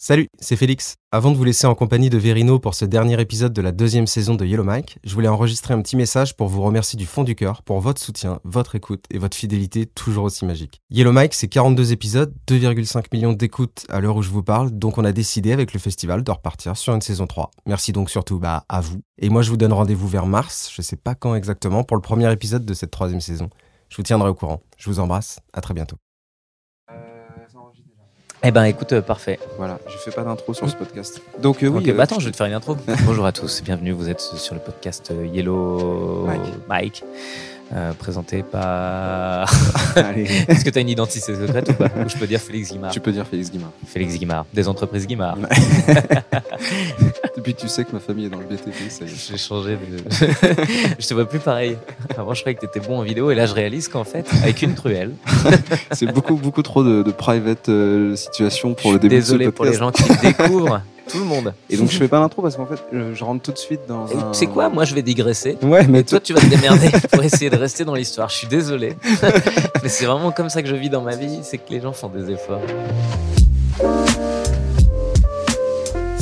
Salut, c'est Félix. Avant de vous laisser en compagnie de Verino pour ce dernier épisode de la deuxième saison de Yellow Mike, je voulais enregistrer un petit message pour vous remercier du fond du cœur pour votre soutien, votre écoute et votre fidélité toujours aussi magique. Yellow Mike, c'est 42 épisodes, 2,5 millions d'écoutes à l'heure où je vous parle, donc on a décidé avec le festival de repartir sur une saison 3. Merci donc surtout bah, à vous. Et moi je vous donne rendez-vous vers mars, je sais pas quand exactement, pour le premier épisode de cette troisième saison. Je vous tiendrai au courant. Je vous embrasse, à très bientôt. Eh ben écoute, euh, parfait. Voilà, je fais pas d'intro sur ce podcast. Donc euh, oui. Ok, euh, bah attends, je vais te faire une intro. Bonjour à tous, bienvenue. Vous êtes sur le podcast euh, Yellow Mike. Mike, euh, présenté par. Est-ce que tu as une identité secrète ou pas Ou je peux dire Félix Guimard. tu peux dire Félix Guimard. Félix Guimard, des entreprises Guimard. Depuis que tu sais que ma famille est dans le BTP, ça y est. J'ai changé de. je te vois plus pareil. Avant, je croyais que tu étais bon en vidéo et là, je réalise qu'en fait, avec une truelle. C'est beaucoup, beaucoup trop de, de private euh, situation pour le début désolé de ce pour les gens qui découvrent tout le monde. Et donc je fais pas l'intro parce qu'en fait, je, rentre tout de suite dans un. Tu sais quoi Moi, je vais digresser. Ouais, mais Et toi, tu vas te démerder pour essayer de rester dans l'histoire. Je suis désolé. Mais c'est vraiment comme ça que je vis dans ma vie, c'est que les gens font des efforts.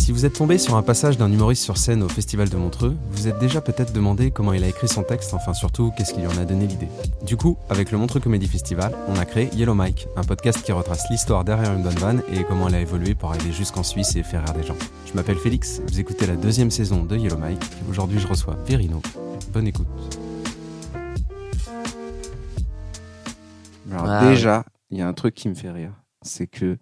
Si vous êtes tombé sur un passage d'un humoriste sur scène au Festival de Montreux, vous êtes déjà peut-être demandé comment il a écrit son texte, enfin surtout qu'est-ce qui lui en a donné l'idée. Du coup, avec le Montreux Comedy Festival, on a créé Yellow Mike, un podcast qui retrace l'histoire derrière une bonne vanne et comment elle a évolué pour arriver jusqu'en Suisse et faire rire des gens. Je m'appelle Félix, vous écoutez la deuxième saison de Yellow Mike, et aujourd'hui je reçois Verino. Bonne écoute. Alors Ah, déjà, il y a un truc qui me fait rire, c'est que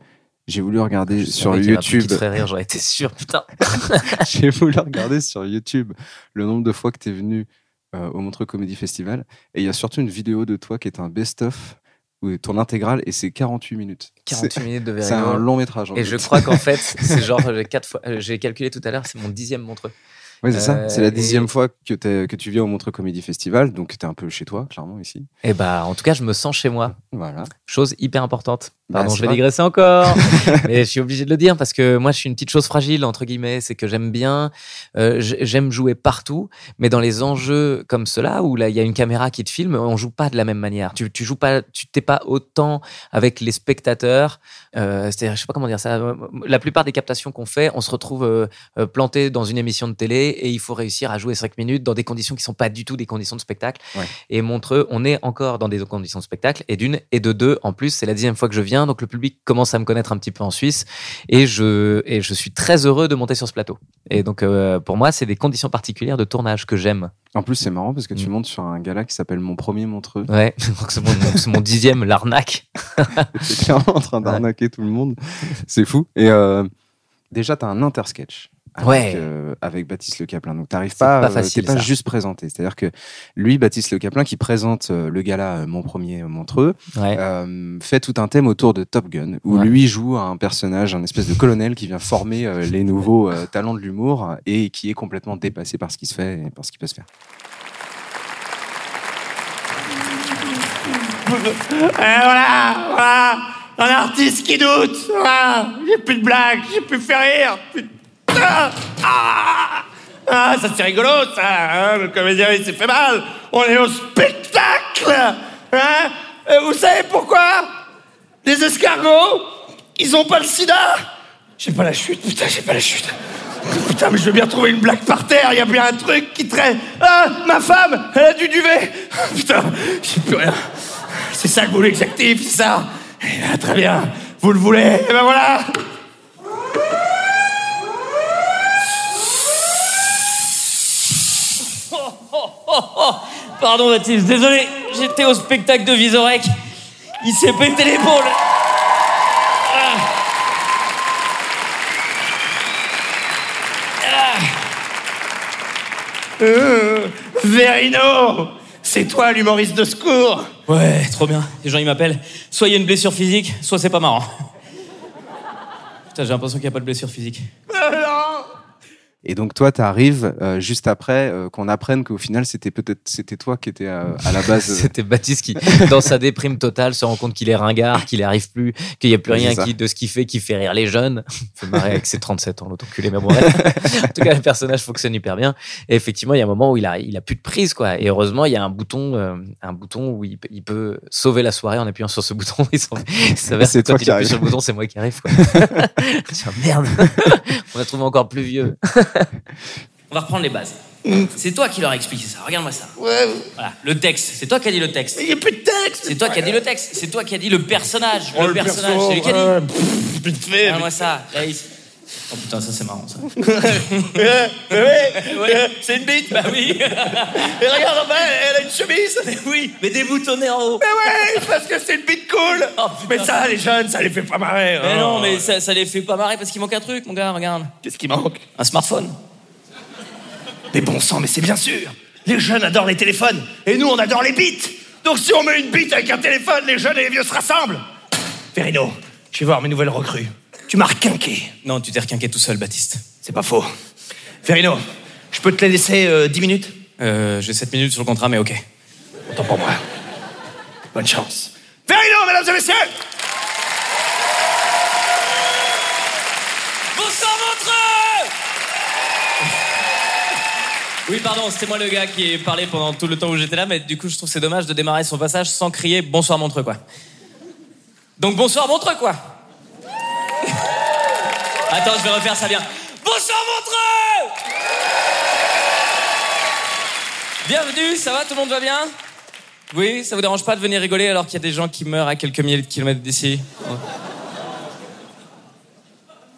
j'ai voulu regarder sur YouTube. Rire, j'aurais été sûr, putain. j'ai voulu regarder sur YouTube le nombre de fois que tu es venu euh, au Montreux Comedy Festival. Et il y a surtout une vidéo de toi qui est un best-of, ton intégrale, et c'est 48 minutes. 48 minutes de C'est c'est un long métrage. en Et fait. je crois qu'en fait, c'est genre, j'ai quatre fois, euh, j'ai calculé tout à l'heure, c'est mon dixième montreux. Ouais, c'est ça. Euh, C'est la et- dixième fois que, tu viens au Montreux Comedy Festival, donc tu es un peu chez toi, clairement, ici. Et bah, en tout cas, je me sens chez moi. Voilà. Chose hyper importante. Bah, Pardon, je vais vrai. digresser encore. mais je suis obligé de le dire parce que moi, je suis une petite chose fragile, entre guillemets. C'est que j'aime bien, euh, j'aime jouer partout, mais dans les enjeux comme cela, où là, il y a une caméra qui te filme, on joue pas de la même manière. Tu, tu joues pas, tu t'es pas autant avec les spectateurs. Euh, C'est-à-dire, je sais pas comment dire ça. La plupart des captations qu'on fait, on se retrouve euh, euh, planté dans une émission de télé et il faut réussir à jouer 5 minutes dans des conditions qui sont pas du tout des conditions de spectacle. Ouais. Et Montreux, on est encore dans des conditions de spectacle. Et d'une, et de deux, en plus, c'est la dixième fois que je viens, donc le public commence à me connaître un petit peu en Suisse. Et je, et je suis très heureux de monter sur ce plateau. Et donc, euh, pour moi, c'est des conditions particulières de tournage que j'aime. En plus, c'est marrant parce que tu Mm. montes sur un gala qui s'appelle Mon Premier Montreux. Ouais, donc c'est mon, c'est mon dixième, l'arnaque. T'es clairement en train d'arnaquer tout le monde. C'est fou. Et euh, déjà, tu as un intersketch. Avec, Ouais. euh, avec Baptiste Le Caplin. Donc, t'arrives pas, pas euh, facile, pas ça. juste présenté. C'est-à-dire que lui, Baptiste Le Caplin, qui présente euh, le gala euh, Mon Premier Montreux, Ouais. euh, fait tout un thème autour de Top Gun, où Ouais. lui joue un personnage, un espèce de colonel qui vient former euh, les nouveaux euh, talents de l'humour et qui est complètement dépassé par ce qui se fait et par ce qui peut se faire. Et voilà, voilà, un artiste qui doute. Voilà, j'ai plus de blagues, j'ai plus fait rire. Putain, ah, Ah, ça c'est rigolo, ça hein, Le comédien, il s'est fait mal. On est au spectacle Hein. Vous savez pourquoi? Les escargots, ils ont pas le sida. J'ai pas la chute, putain, j'ai pas la chute. Putain, mais je veux bien trouver une blague par terre, il y a bien un truc qui traîne. Ah, ma femme, elle a du duvet. Putain, j'ai plus rien. C'est ça le boulot exactif, c'est ça? Eh ben, Très bien, vous le voulez, et ben voilà Pardon Baptiste, désolé, j'étais au spectacle de Visorek. Il s'est pété l'épaule. Ah. Euh, Verino C'est toi l'humoriste de secours Ouais, trop bien. Les gens ils m'appellent. Soit il y a une blessure physique, soit c'est pas marrant. Putain, j'ai l'impression qu'il n'y a pas de blessure physique. Et donc toi, tu arrives juste après euh, qu'on apprenne qu'au final, c'était peut-être c'était toi qui étais euh, à la base. euh, C'était Baptiste qui, dans sa déprime totale, se rend compte qu'il est ringard, qu'il n'y arrive plus, qu'il n'y a plus rien qui, de ce qu'il fait qui fait rire les jeunes. Fait marrer avec ses 37 ans, l'autre enculé, mais bon, bref. En tout cas, le personnage fonctionne hyper bien. Et effectivement, il y a un moment où il a, il a plus de prise, quoi. Et heureusement, il y a un bouton, euh, un bouton où il, peut- il peut sauver la soirée en appuyant sur ce bouton. Il s'avère C'est toi qui appuie sur le bouton, c'est moi qui arrive, quoi. Merde. On a trouvé encore plus vieux. On va reprendre les bases. C'est toi qui leur as expliqué ça. Regarde-moi ça. Ouais, Voilà, le texte. C'est toi qui as dit le texte. il n'y a plus de texte C'est toi qui as dit le texte. C'est toi qui as dit le personnage. Oh, le, personnage. perso, C'est lui qui a dit. ouais, pff, Vite fait Regarde-moi ça. Là, il- Oh putain, ça c'est marrant ça. Ouais, C'est une bite bah oui. Et regarde en bas, elle a une chemise Mais oui, mais déboutonnée en haut. Mais ouais, parce que c'est une bite cool Oh. Mais ça, les jeunes, ça les fait pas marrer Mais hein. non, mais ça, ça les fait pas marrer parce qu'il manque un truc, mon gars, regarde. Qu'est-ce qui manque? Un smartphone. Mais bon sang, mais c'est bien sûr Les jeunes adorent les téléphones, et nous, on adore les bites Donc si on met une bite avec un téléphone, les jeunes et les vieux se rassemblent Verino, je vais voir mes nouvelles recrues. Tu m'as requinqué. Non, tu t'es requinqué tout seul, Baptiste. C'est pas faux. Verino, je peux te les laisser euh, 10 minutes? Euh, j'ai 7 minutes sur le contrat, mais ok. Autant pour moi. Bonne chance. Verino, mesdames et messieurs Bonsoir, Montreux Oui, pardon, c'était moi le gars qui ai parlé pendant tout le temps où j'étais là, mais du coup, je trouve que c'est dommage de démarrer son passage sans crier bonsoir Montreux, quoi. Donc, bonsoir Montreux, quoi. Attends, je vais refaire ça bien. Bonsoir Montreux Bienvenue, ça va Tout le monde va bien Oui, ça vous dérange pas de venir rigoler alors qu'il y a des gens qui meurent à quelques milliers de kilomètres d'ici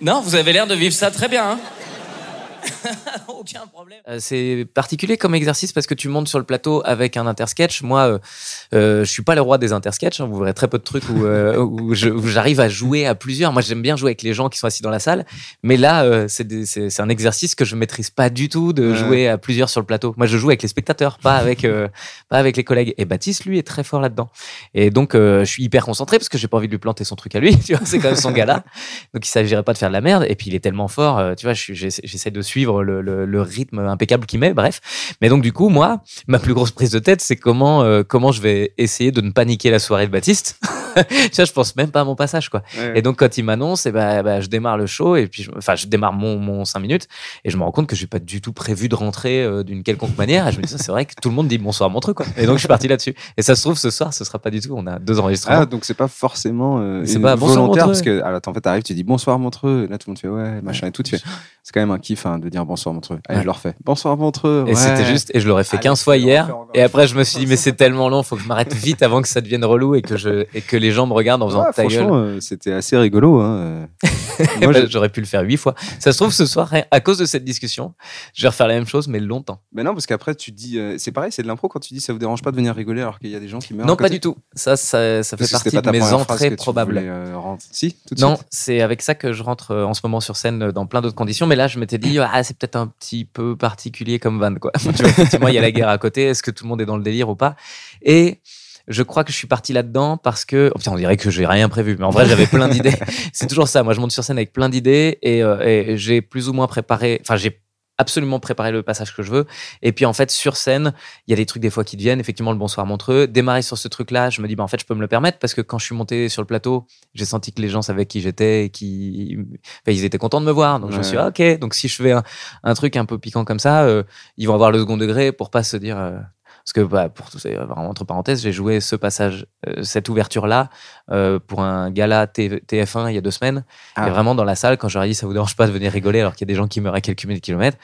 Non, vous avez l'air de vivre ça très bien, hein Aucun problème. Euh, c'est particulier comme exercice parce que tu montes sur le plateau avec un intersketch. Moi, euh, euh, je suis pas le roi des intersketchs. hein. Vous verrez très peu de trucs où, euh, où j'arrive à jouer à plusieurs. Moi, j'aime bien jouer avec les gens qui sont assis dans la salle. Mais là, euh, c'est un exercice que je maîtrise pas du tout de jouer à plusieurs sur le plateau. Moi, je joue avec les spectateurs, pas avec, euh, pas avec les collègues. Et Baptiste, lui, est très fort là-dedans. Et donc, euh, je suis hyper concentré parce que j'ai pas envie de lui planter son truc à lui. Tu vois, c'est quand même son gars-là. Donc, il s'agirait pas de faire de la merde. Et puis, il est tellement fort. euh, tu vois, j'essaie de suivre le, le- le rythme impeccable qu'il met. Bref. Mais donc, du coup, moi, ma plus grosse prise de tête, c'est comment, euh, comment je vais essayer de ne pas niquer la soirée de Baptiste. tu vois, je pense même pas à mon passage, quoi. Ouais. Et donc, quand il m'annonce, eh ben, bah, je démarre le show et puis, je- enfin, je démarre mon, mon 5 minutes et je me rends compte que j'ai pas du tout prévu de rentrer euh, d'une quelconque manière. Et je me dis, ça, c'est vrai que tout le monde dit bonsoir Montreux, quoi. Et donc, je suis parti là-dessus. Et ça se trouve, ce soir, ce sera pas du tout. On a deux enregistrements. Ah, donc c'est pas forcément euh, C'est pas volontaire parce que alors, en fait t'arrives tu dis bonsoir Montreux et là tout le monde fait ouais machin et tout tu fais c'est quand même un kiff hein, de dire bonsoir Montreux allez Ouais. je le refais bonsoir Montreux Et ouais. c'était juste, et je l'aurais fait Allez, 15 fois hier. Et après, je me suis dit, mais c'est tellement long, faut que je m'arrête vite avant que ça devienne relou et que, je, et que les gens me regardent en faisant Ouais, ta gueule. franchement euh, c'était assez rigolo hein. Moi, Bah, J'aurais pu le faire huit fois. Ça se trouve, ce soir, à cause de cette discussion, je vais refaire la même chose, mais longtemps. mais non parce qu'après tu dis euh, c'est pareil c'est de l'impro quand tu dis ça vous dérange pas de venir rigoler alors qu'il y a des gens qui meurent Non, pas du tout. Ça, ça, ça fait partie de mes entrées probables. euh, si tout de Non, suite c'est avec ça que je rentre euh, en ce moment sur scène dans plein d'autres conditions. Mais là, je m'étais dit, ah, c'est peut-être un petit peu particulier comme van, quoi. Tu vois, il y a la guerre à côté. Est-ce que tout le monde est dans le délire ou pas? Et je crois que je suis parti là-dedans parce que, oh, putain, on dirait que j'ai rien prévu, mais en vrai, j'avais plein d'idées. C'est toujours ça. Moi, je monte sur scène avec plein d'idées et, euh, et j'ai plus ou moins préparé. Enfin, j'ai absolument préparer le passage que je veux. Et puis en fait, sur scène, il y a des trucs des fois qui deviennent. Effectivement, le bonsoir montreux. Démarrer sur ce truc-là, je me dis, bah, en fait, je peux me le permettre parce que quand je suis monté sur le plateau, j'ai senti que les gens savaient qui j'étais et qui, enfin, ils étaient contents de me voir. Donc je me suis dit, ah, ok. Donc si je fais un, un truc un peu piquant comme ça, euh, ils vont avoir le second degré pour pas se dire. euh, parce que bah, pour tout ça, entre parenthèses, j'ai joué ce passage, euh, cette ouverture-là euh, pour un gala T- TF1 il y a deux semaines. Ah. Et vraiment dans la salle, quand j'aurais dit ça vous dérange pas de venir rigoler alors qu'il y a des gens qui meurent à quelques milliers de kilomètres,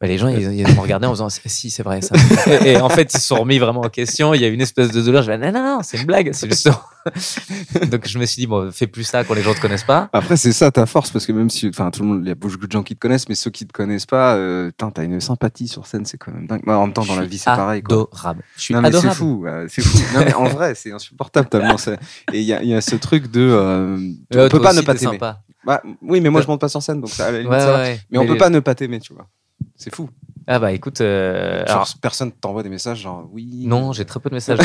bah, les gens ils, ils m'ont regardé en faisant si c'est vrai ça. et, et en fait ils se sont remis vraiment en question. Il y a une espèce de douleur. Je vais non non non c'est une blague, c'est juste. Donc je me suis dit bon fais plus ça quand les gens te connaissent pas. Après, c'est ça ta force, parce que même si, enfin, tout le monde, il y a beaucoup de gens qui te connaissent, mais ceux qui te connaissent pas, euh, t'as une sympathie sur scène, c'est quand même dingue. Bah, en même temps, dans la vie, c'est pareil, quoi. Adorable. Je suis non, mais c'est adorable. fou, euh, c'est fou. non, mais en vrai, c'est insupportable tellement c'est- Et il y a, il y a ce truc de, euh, on peut pas ne pas t'aimer. Bah, oui, mais moi, je monte pas sur scène, donc ça, à la limite, Ouais, ça va. ouais. Mais on peut les- pas ne pas t'aimer, tu vois. C'est fou. Ah bah écoute, euh, Genre, alors, personne t'envoie des messages genre oui. non, j'ai très peu de messages. de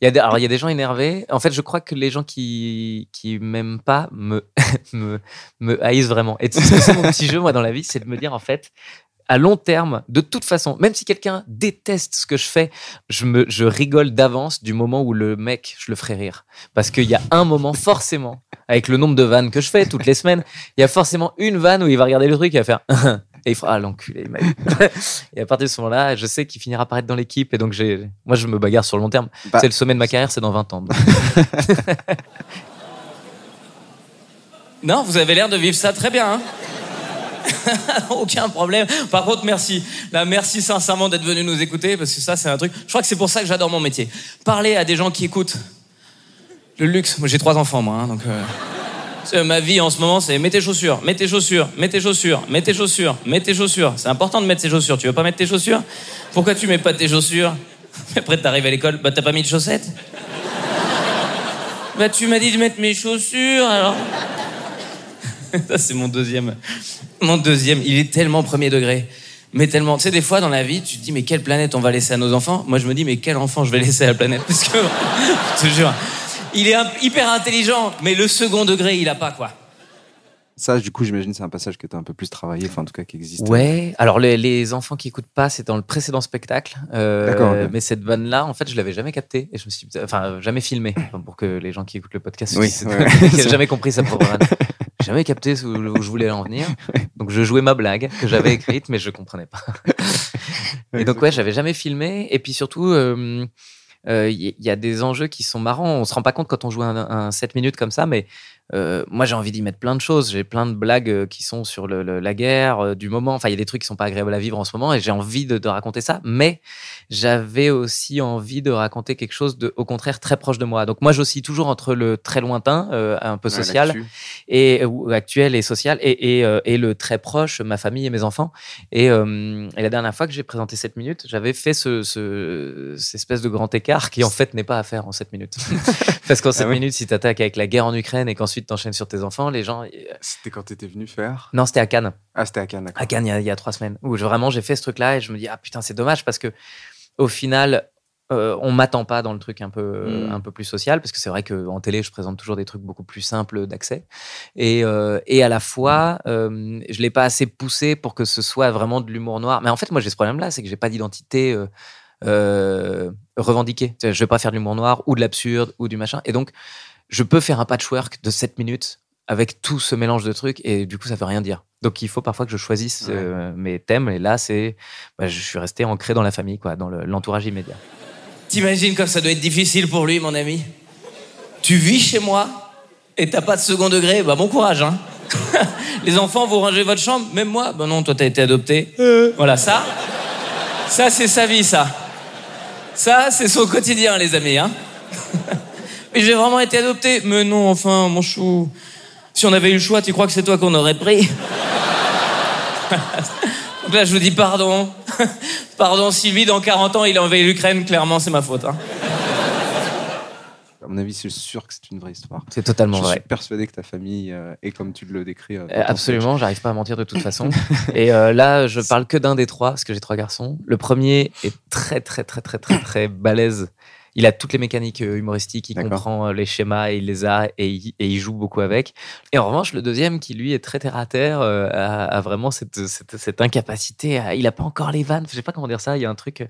il y a des, alors il y a des gens énervés. En fait, je crois que les gens qui qui m'aiment pas me me me haïssent vraiment. Et c'est mon petit jeu moi dans la vie, c'est de me dire en fait. À long terme, de toute façon, même si quelqu'un déteste ce que je fais, je me, je rigole d'avance du moment où le mec, je le ferai rire. Parce qu'il y a un moment, forcément, avec le nombre de vannes que je fais toutes les semaines, il y a forcément une vanne où il va regarder le truc et il va faire et il fera ah l'enculé et à partir de ce moment-là je sais qu'il finira par être dans l'équipe et donc j'ai moi je me bagarre sur le long terme Bah- c'est le sommet de ma carrière c'est dans 20 ans. Non, vous avez l'air de vivre ça très bien. hein. Aucun problème. Par contre, merci. Là, merci sincèrement d'être venu nous écouter parce que ça, c'est un truc. Je crois que c'est pour ça que j'adore mon métier. Parler à des gens qui écoutent. Le luxe. Moi, j'ai trois enfants, moi. hein, donc, euh, ma vie en ce moment, c'est mets tes chaussures, mets tes chaussures, mets tes chaussures, mets tes chaussures, mets tes chaussures. C'est important de mettre ses chaussures. Tu veux pas mettre tes chaussures? Pourquoi tu mets pas tes chaussures? Après, t'arrives à l'école, bah t'as pas mis de chaussettes? Bah tu m'as dit de mettre mes chaussures, alors. Ça, c'est mon deuxième. Mon deuxième, il est tellement premier degré. Mais tellement. Tu sais, des fois dans la vie, tu te dis, mais quelle planète on va laisser à nos enfants? Moi, je me dis, mais quel enfant je vais laisser à la planète? Parce que, je te jure, il est hyper intelligent, mais le second degré, il a pas, quoi. Ça, du coup, j'imagine c'est un passage que t'as un peu plus travaillé, enfin en tout cas qui existe. Ouais, alors les, les enfants qui écoutent pas, c'est dans le précédent spectacle. Euh. Mais cette vanne-là, en fait, je l'avais jamais captée. Et je me suis enfin, jamais filmé. Enfin, pour que les gens qui écoutent le podcast se Oui, ouais. qui n'ont jamais compris sa propre vanne. Jamais capté où, où je voulais en venir. Donc je jouais ma blague que j'avais écrite, mais je comprenais pas. Et donc ouais, j'avais jamais filmé. Et puis surtout, euh, il y, y a des enjeux qui sont marrants. On se rend pas compte quand on joue un, un 7 minutes comme ça, mais euh, moi j'ai envie d'y mettre plein de choses. J'ai plein de blagues euh, qui sont sur le- le- la guerre euh, du moment. Enfin, il y a des trucs qui sont pas agréables à vivre en ce moment, et j'ai envie de, de raconter ça. Mais j'avais aussi envie de raconter quelque chose de, au contraire, très proche de moi. Donc moi, j'oscille toujours entre le très lointain, euh, un peu social, et ou actuel et social et, et, euh, et le très proche ma famille et mes enfants et, euh, et la dernière fois que j'ai présenté 7 minutes j'avais fait ce, ce- cette espèce de grand écart qui en fait n'est pas à faire en 7 minutes parce qu'en 7 oui. minutes si t'attaques avec la guerre en Ukraine et qu'ensuite t'enchaînes sur tes enfants les gens euh, C'était quand t'étais venu faire. non c'était à Cannes Ah, c'était à Cannes, d'accord. à Cannes il y a, il y a trois semaines où je- vraiment j'ai fait ce truc là et je me dis ah putain c'est dommage parce que au final euh, on m'attend pas dans le truc un peu Mm. un peu plus social parce que c'est vrai qu'en télé je présente toujours des trucs beaucoup plus simples d'accès et, euh, et à la fois euh, je l'ai pas assez poussé pour que ce soit vraiment de l'humour noir mais en fait moi j'ai ce problème là c'est que j'ai pas d'identité euh, euh, sais, je vais pas faire de l'humour noir ou de l'absurde ou du machin et donc je peux faire un patchwork de 7 minutes avec tout ce mélange de trucs et du coup ça veut rien dire. Donc il faut parfois que je choisisse euh, mes thèmes et là c'est bah, je suis resté ancré dans la famille quoi dans le- l'entourage immédiat. T'imagines comme ça doit être difficile pour lui, mon ami? Tu vis chez moi et t'as pas de second degré Bah bon courage, hein. Les enfants, vous rangez votre chambre Même moi? Bah non, toi t'as été adopté. Voilà, ça, ça c'est sa vie, ça. Ça, c'est son quotidien, les amis, hein Mais j'ai vraiment été adopté Mais non, enfin, mon chou... Si on avait eu le choix, tu crois que c'est toi qu'on aurait pris Donc là, je vous dis pardon. pardon, Sylvie, dans 40 ans, il a envahi l'Ukraine. Clairement, c'est ma faute. hein. À mon avis, c'est sûr que c'est une vraie histoire. c'est totalement je vrai suis persuadé que ta famille euh, est comme tu le décris. euh, Euh, Absolument, j'arrive pas à mentir de toute façon. Et euh, là, je parle que d'un des trois, parce que j'ai trois garçons. Le premier est très, très, très, très, très, très balèze. Il a toutes les mécaniques euh, humoristiques, il comprend euh, les schémas, et il les a et il, et il joue beaucoup avec. Et en revanche, le deuxième, qui lui est très terre à terre, euh, a, a vraiment cette, cette, cette incapacité. À, il a pas encore les vannes. Je sais pas comment dire ça. Il y a un truc.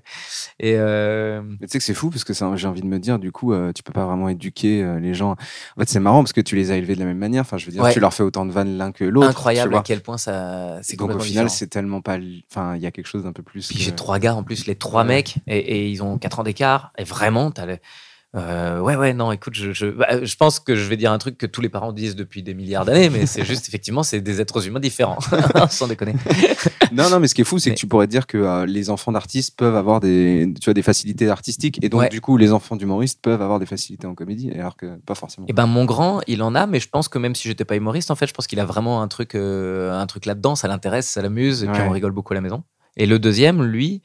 Et euh, Mais tu sais que c'est fou parce que j'ai envie de me dire, du coup, euh, tu peux pas vraiment éduquer les gens. En fait, c'est marrant parce que tu les as élevés de la même manière. Enfin, je veux dire, Ouais. tu leur fais autant de vannes l'un que l'autre. incroyable à quel point ça. C'est Donc au final, c'est tellement pas. Enfin, il y a quelque chose d'un peu plus. Puis que- j'ai trois gars en plus, les trois Ouais. mecs, et, et ils ont 4 ans d'écart. Et vraiment, t'as le. euh, ouais, ouais, non, écoute, je, je, bah, je pense que je vais dire un truc que tous les parents disent depuis des milliards d'années, mais c'est juste, effectivement, c'est des êtres humains différents, sans déconner. Non, non, mais ce qui est fou, c'est Mais- que tu pourrais dire que euh, les enfants d'artistes peuvent avoir des, tu vois, des facilités artistiques, et donc Ouais. du coup, les enfants d'humoristes peuvent avoir des facilités en comédie, alors que pas forcément. Et ben, mon grand, il en a, mais je pense que même si j'étais pas humoriste, en fait, je pense qu'il a vraiment un truc, euh, un truc là-dedans, ça l'intéresse, ça l'amuse, et puis on rigole beaucoup à la maison. Et le deuxième, lui,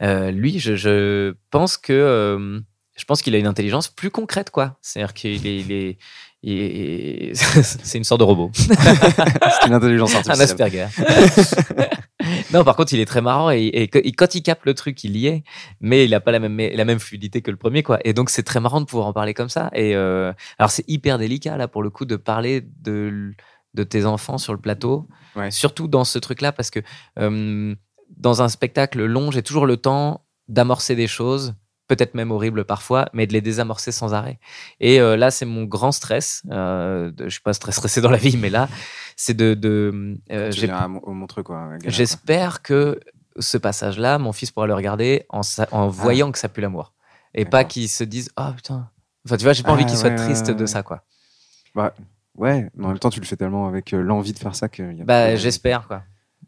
lui, je, je pense que, je pense qu'il a une intelligence plus concrète, quoi. C'est-à-dire qu'il est, il est, il est- c'est une sorte de robot. c'est une intelligence un artificielle. Asperger. non, par contre, il est très marrant et, et que- et quand il capte le truc, il y est, mais il n'a pas la même, la même fluidité que le premier, quoi. Et donc, c'est très marrant de pouvoir en parler comme ça. Et euh, alors, c'est hyper délicat, là, pour le coup, de parler de, de tes enfants sur le plateau, Ouais. surtout dans ce truc-là, parce que euh, dans un spectacle long, j'ai toujours le temps d'amorcer des choses. Peut-être même horribles parfois, mais de les désamorcer sans arrêt. Et euh, là, c'est mon grand stress. Euh, de- je suis pas très stressé dans la vie, mais là, c'est de. de euh, j'ai- au quoi. J'espère que ce passage-là, mon fils pourra le regarder en, en voyant que ça pue l'amour. Et pas Ah. Qu'il se dise Ah putain. Enfin, tu vois, j'ai pas envie Ah, qu'il soit triste ouais, de ça, quoi. Bah, ouais, mais en même temps, tu le fais tellement avec euh, l'envie de faire ça que. y a Bah, j'espère, quoi.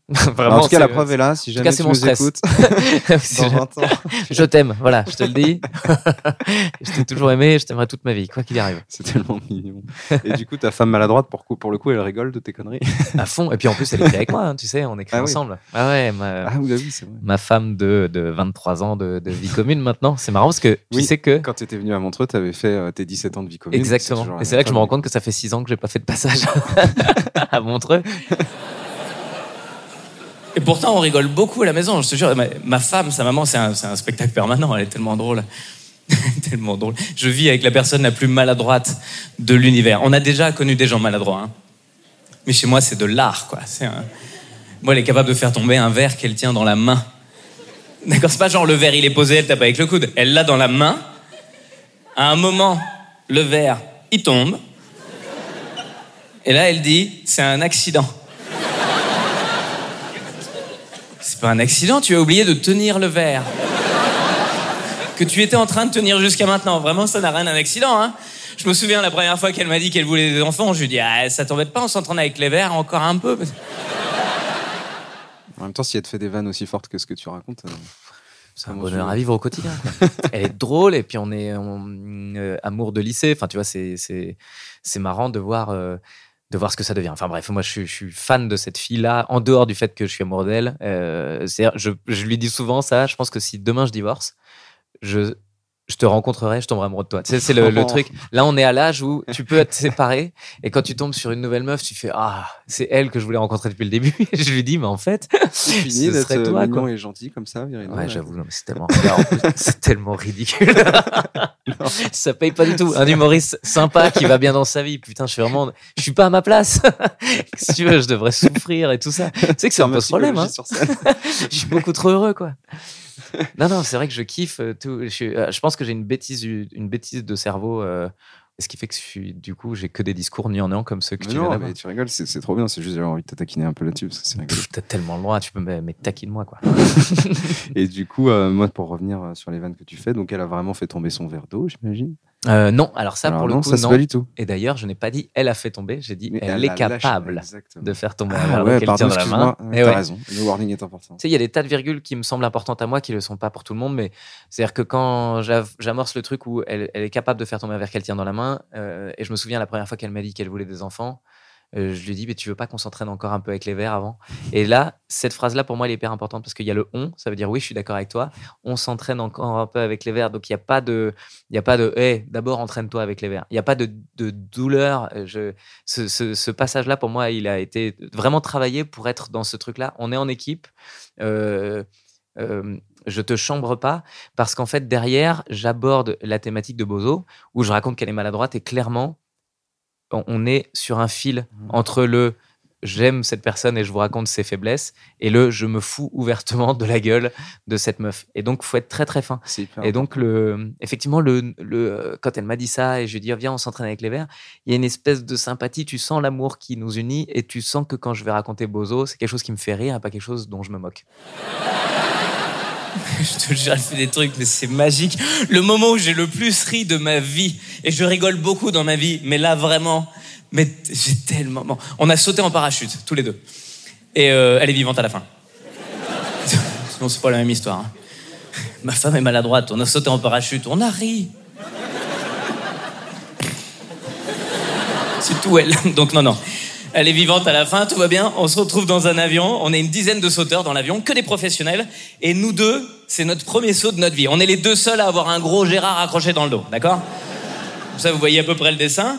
Bah, en tout cas, la preuve est là. Si jamais cas, tu mon nous stress. écoutes, dans je- 20 ans, je t'aime, voilà, je te le dis. je t'ai toujours aimé, je t'aimerai toute ma vie, quoi qu'il arrive. c'est tellement mignon. Et du coup, ta femme maladroite, pour, le coup, elle rigole de tes conneries? À fond. Et puis en plus, elle écrit avec moi, hein, tu sais, on écrit Ah oui. ensemble. Ah ouais, ma, Ah oui, bah oui, vrai. ma femme de, de 23 ans de, de vie commune maintenant. C'est marrant parce que tu sais que. Quand tu étais venu à Montreux, tu avais fait euh, tes 17 ans de vie commune. Exactement. Et c'est là que je me rends compte que ça fait 6 ans que j'ai pas fait de passage à Montreux. Et pourtant, on rigole beaucoup à la maison. Je te jure, ma, femme, sa maman, c'est un, spectacle permanent. Elle est tellement drôle. tellement drôle. Je vis avec la personne la plus maladroite de l'univers. On a déjà connu des gens maladroits. hein. Mais chez moi, c'est de l'art, quoi. Moi, elle est capable de faire tomber un verre qu'elle tient dans la main. D'accord C'est pas genre le verre, il est posé, elle tape avec le coude. Elle l'a dans la main. À un moment, le verre, il tombe. Et là, elle dit, c'est un accident. C'est pas un accident, tu as oublié de tenir le verre. Que tu étais en train de tenir jusqu'à maintenant. Vraiment, ça n'a rien d'un accident, hein. Je me souviens la première fois qu'elle m'a dit qu'elle voulait des enfants, je lui ai dit, ah, ça t'embête pas, on s'entraîne avec les verres encore un peu. En même temps, si elle te fait des vannes aussi fortes que ce que tu racontes. euh, C'est un bonheur à vivre au quotidien. quoi. Elle est drôle et puis on est on- euh, amour de lycée. Enfin, tu vois, c'est c'est c'est marrant de voir euh, de voir ce que ça devient. Enfin bref, moi je suis, fan de cette fille-là. En dehors du fait que je suis amoureux d'elle, euh, je, je lui dis souvent ça. Je pense que si demain je divorce, je je te rencontrerai, je tomberai amoureux de toi. Tu sais, c'est le, le truc. Là, on est à l'âge où tu peux être séparé et quand tu tombes sur une nouvelle meuf, tu fais ah, c'est elle que je voulais rencontrer depuis le début. Et je lui dis mais en fait, C'est fini ce serait euh, toi mignon quoi. et gentil comme ça, Virino. Ouais, j'avoue, c'est tellement, c'est tellement ridicule. ça paye pas du tout. Un humoriste sympa qui va bien dans sa vie. Putain, je suis vraiment, je suis pas à ma place. si tu veux, je devrais souffrir et tout ça. Tu sais que c'est un peu ce problème, hein. Je suis beaucoup trop heureux, quoi. Non, non, c'est vrai que je kiffe euh, tout. Je, suis- euh, je pense que j'ai une bêtise, une bêtise de cerveau. euh, ce qui fait que je suis, du coup, j'ai que des discours gnangnan comme ceux que Mais tu non, mais tu rigoles, c'est trop bien. C'est juste, j'avais envie de te taquiner un peu là-dessus parce que c'est rigolo. Pff, T'as tellement le droit, tu peux me mais taquine-moi, quoi. Et du coup, euh, moi, pour revenir sur les vannes que tu fais, donc elle a vraiment fait tomber son verre d'eau, j'imagine. Euh, non, alors ça, Alors pour le coup, ça non. du tout. Et d'ailleurs, je n'ai pas dit elle a fait tomber, j'ai dit elle, elle est capable de faire tomber un Ah verre ouais, qu'elle pardon, tient dans la main. Eh T'as ouais. raison. Le warning est important. Tu sais, il y a des tas de virgules qui me semblent importantes à moi qui ne le sont pas pour tout le monde, mais c'est-à-dire que quand j'amorce le truc où elle, elle est capable de faire tomber un verre qu'elle tient dans la main, euh, et je me souviens la première fois qu'elle m'a dit qu'elle voulait des enfants, euh, je lui dit, mais tu veux pas qu'on s'entraîne encore un peu avec les verres avant? Et là, cette phrase-là, pour moi, elle est hyper importante parce qu'il y a le on, ça veut dire oui, je suis d'accord avec toi. On s'entraîne encore un peu avec les verres, donc il n'y a pas de, il y a pas de, hé, d'abord entraîne-toi avec les verres. Il n'y a pas de, de douleur. Je, ce, ce- ce passage-là, pour moi, il a été vraiment travaillé pour être dans ce truc-là. On est en équipe. Euh, euh, je te chambre pas parce qu'en fait derrière j'aborde la thématique de Bozo où je raconte qu'elle est maladroite et clairement on- est sur un fil entre le j'aime cette personne et je vous raconte ses faiblesses et le je me fous ouvertement de la gueule de cette meuf. Et donc faut être très très fin. Et donc, le, effectivement, le, le, quand elle m'a dit ça, et je lui ai dit, viens, on s'entraîne avec les verts, il y a une espèce de sympathie, tu sens l'amour qui nous unit, et tu sens que quand je vais raconter Bozo, c'est quelque chose qui me fait rire, et pas quelque chose dont je me moque. Je te jure, elle fait des trucs, mais c'est magique. Le moment où j'ai le plus ri de ma vie, et je rigole beaucoup dans ma vie, mais là vraiment, mais j'ai tellement. on a sauté en parachute, tous les deux. Et euh, elle est vivante à la fin. Sinon, c'est pas la même histoire. hein. Ma femme est maladroite, on a sauté en parachute, on a ri. C'est tout elle. Donc non, non. Elle est vivante à la fin, tout va bien. On se retrouve dans un avion. On est une dizaine de sauteurs dans l'avion, que des professionnels. Et nous deux, c'est notre premier saut de notre vie. On est les deux seuls à avoir un gros Gérard accroché dans le dos, d'accord? Ça, vous voyez à peu près le dessin.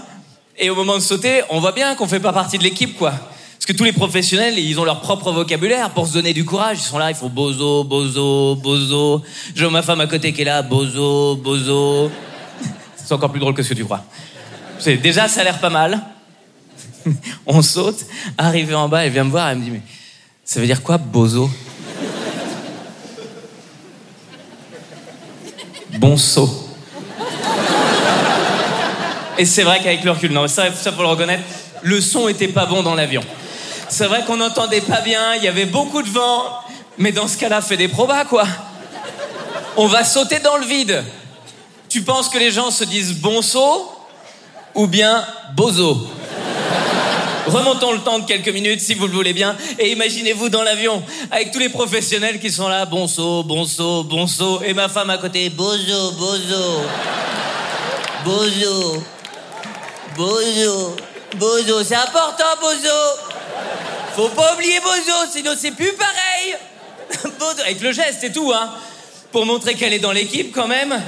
Et au moment de sauter, on voit bien qu'on fait pas partie de l'équipe, quoi. Parce que tous les professionnels, ils ont leur propre vocabulaire pour se donner du courage. Ils sont là, ils font bozo, bozo, bozo. J'ai ma femme à côté qui est là, bozo, bozo. C'est encore plus drôle que ce que tu crois. Déjà, ça a l'air pas mal. On saute, arrivé en bas, elle vient me voir, elle me dit Mais ça veut dire quoi, bozo? Bon saut. Et c'est vrai qu'avec le recul, non, ça, ça faut le reconnaître, le son était pas bon dans l'avion. C'est vrai qu'on n'entendait pas bien, il y avait beaucoup de vent, mais dans ce cas-là, fais des probas, quoi. On va sauter dans le vide. Tu penses que les gens se disent bon saut ou bien bozo? Remontons le temps de quelques minutes si vous le voulez bien et imaginez-vous dans l'avion avec tous les professionnels qui sont là, bon saut, bon saut, bon saut et ma femme à côté, bozo, bozo, bozo, bozo, bozo, c'est important bozo. Faut pas oublier bozo, sinon c'est plus pareil. Bozo, avec le geste et tout, hein, pour montrer qu'elle est dans l'équipe quand même,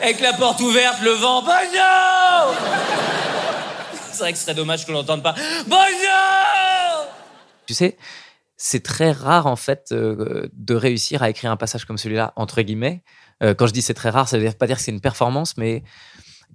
avec la porte ouverte, le vent, bozo. C'est vrai que ce serait dommage que l'on n'entende pas. Bonjour Tu sais, c'est très rare en fait euh, de réussir à écrire un passage comme celui-là entre guillemets. Euh, quand je dis c'est très rare, ça veut dire- pas dire que c'est une performance, mais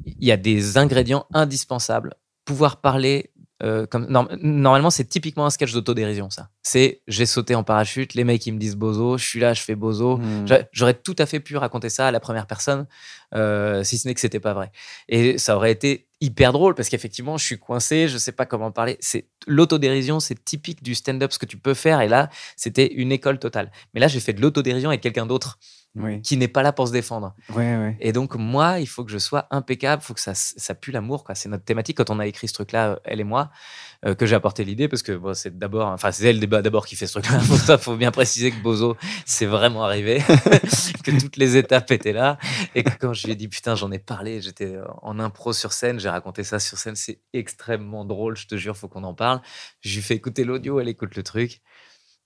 il y a des ingrédients indispensables. Pouvoir parler euh, comme norm- normalement c'est typiquement un sketch d'autodérision ça. C'est j'ai sauté en parachute, les mecs ils me disent bozo, je suis là, je fais bozo. Hmm. J'a- J'aurais tout à fait pu raconter ça à la première personne, euh, si ce n'est que c'était pas vrai. Et ça aurait été hyper drôle parce qu'effectivement, je suis coincé, je sais pas comment parler. C'est l'autodérision, c'est typique du stand-up ce que tu peux faire. Et là, c'était une école totale. Mais là, j'ai fait de l'autodérision avec quelqu'un d'autre Oui. qui n'est pas là pour se défendre. Ouais, ouais. Et donc, moi, il faut que je sois impeccable, il faut que ça, ça pue l'amour. quoi. C'est notre thématique quand on a écrit ce truc-là, euh, elle et moi, euh, que j'ai apporté l'idée parce que bon, c'est d'abord, enfin, c'est elle d'abord qui fait ce truc-là. Pour ça, faut bien préciser que Bozo, c'est vraiment arrivé, que toutes les étapes étaient là. Et que quand je lui ai dit, putain, j'en ai parlé, j'étais en impro sur scène, j'ai raconté ça sur scène, c'est extrêmement drôle, je te jure, faut qu'on en parle. Je lui fais écouter l'audio, elle écoute le truc.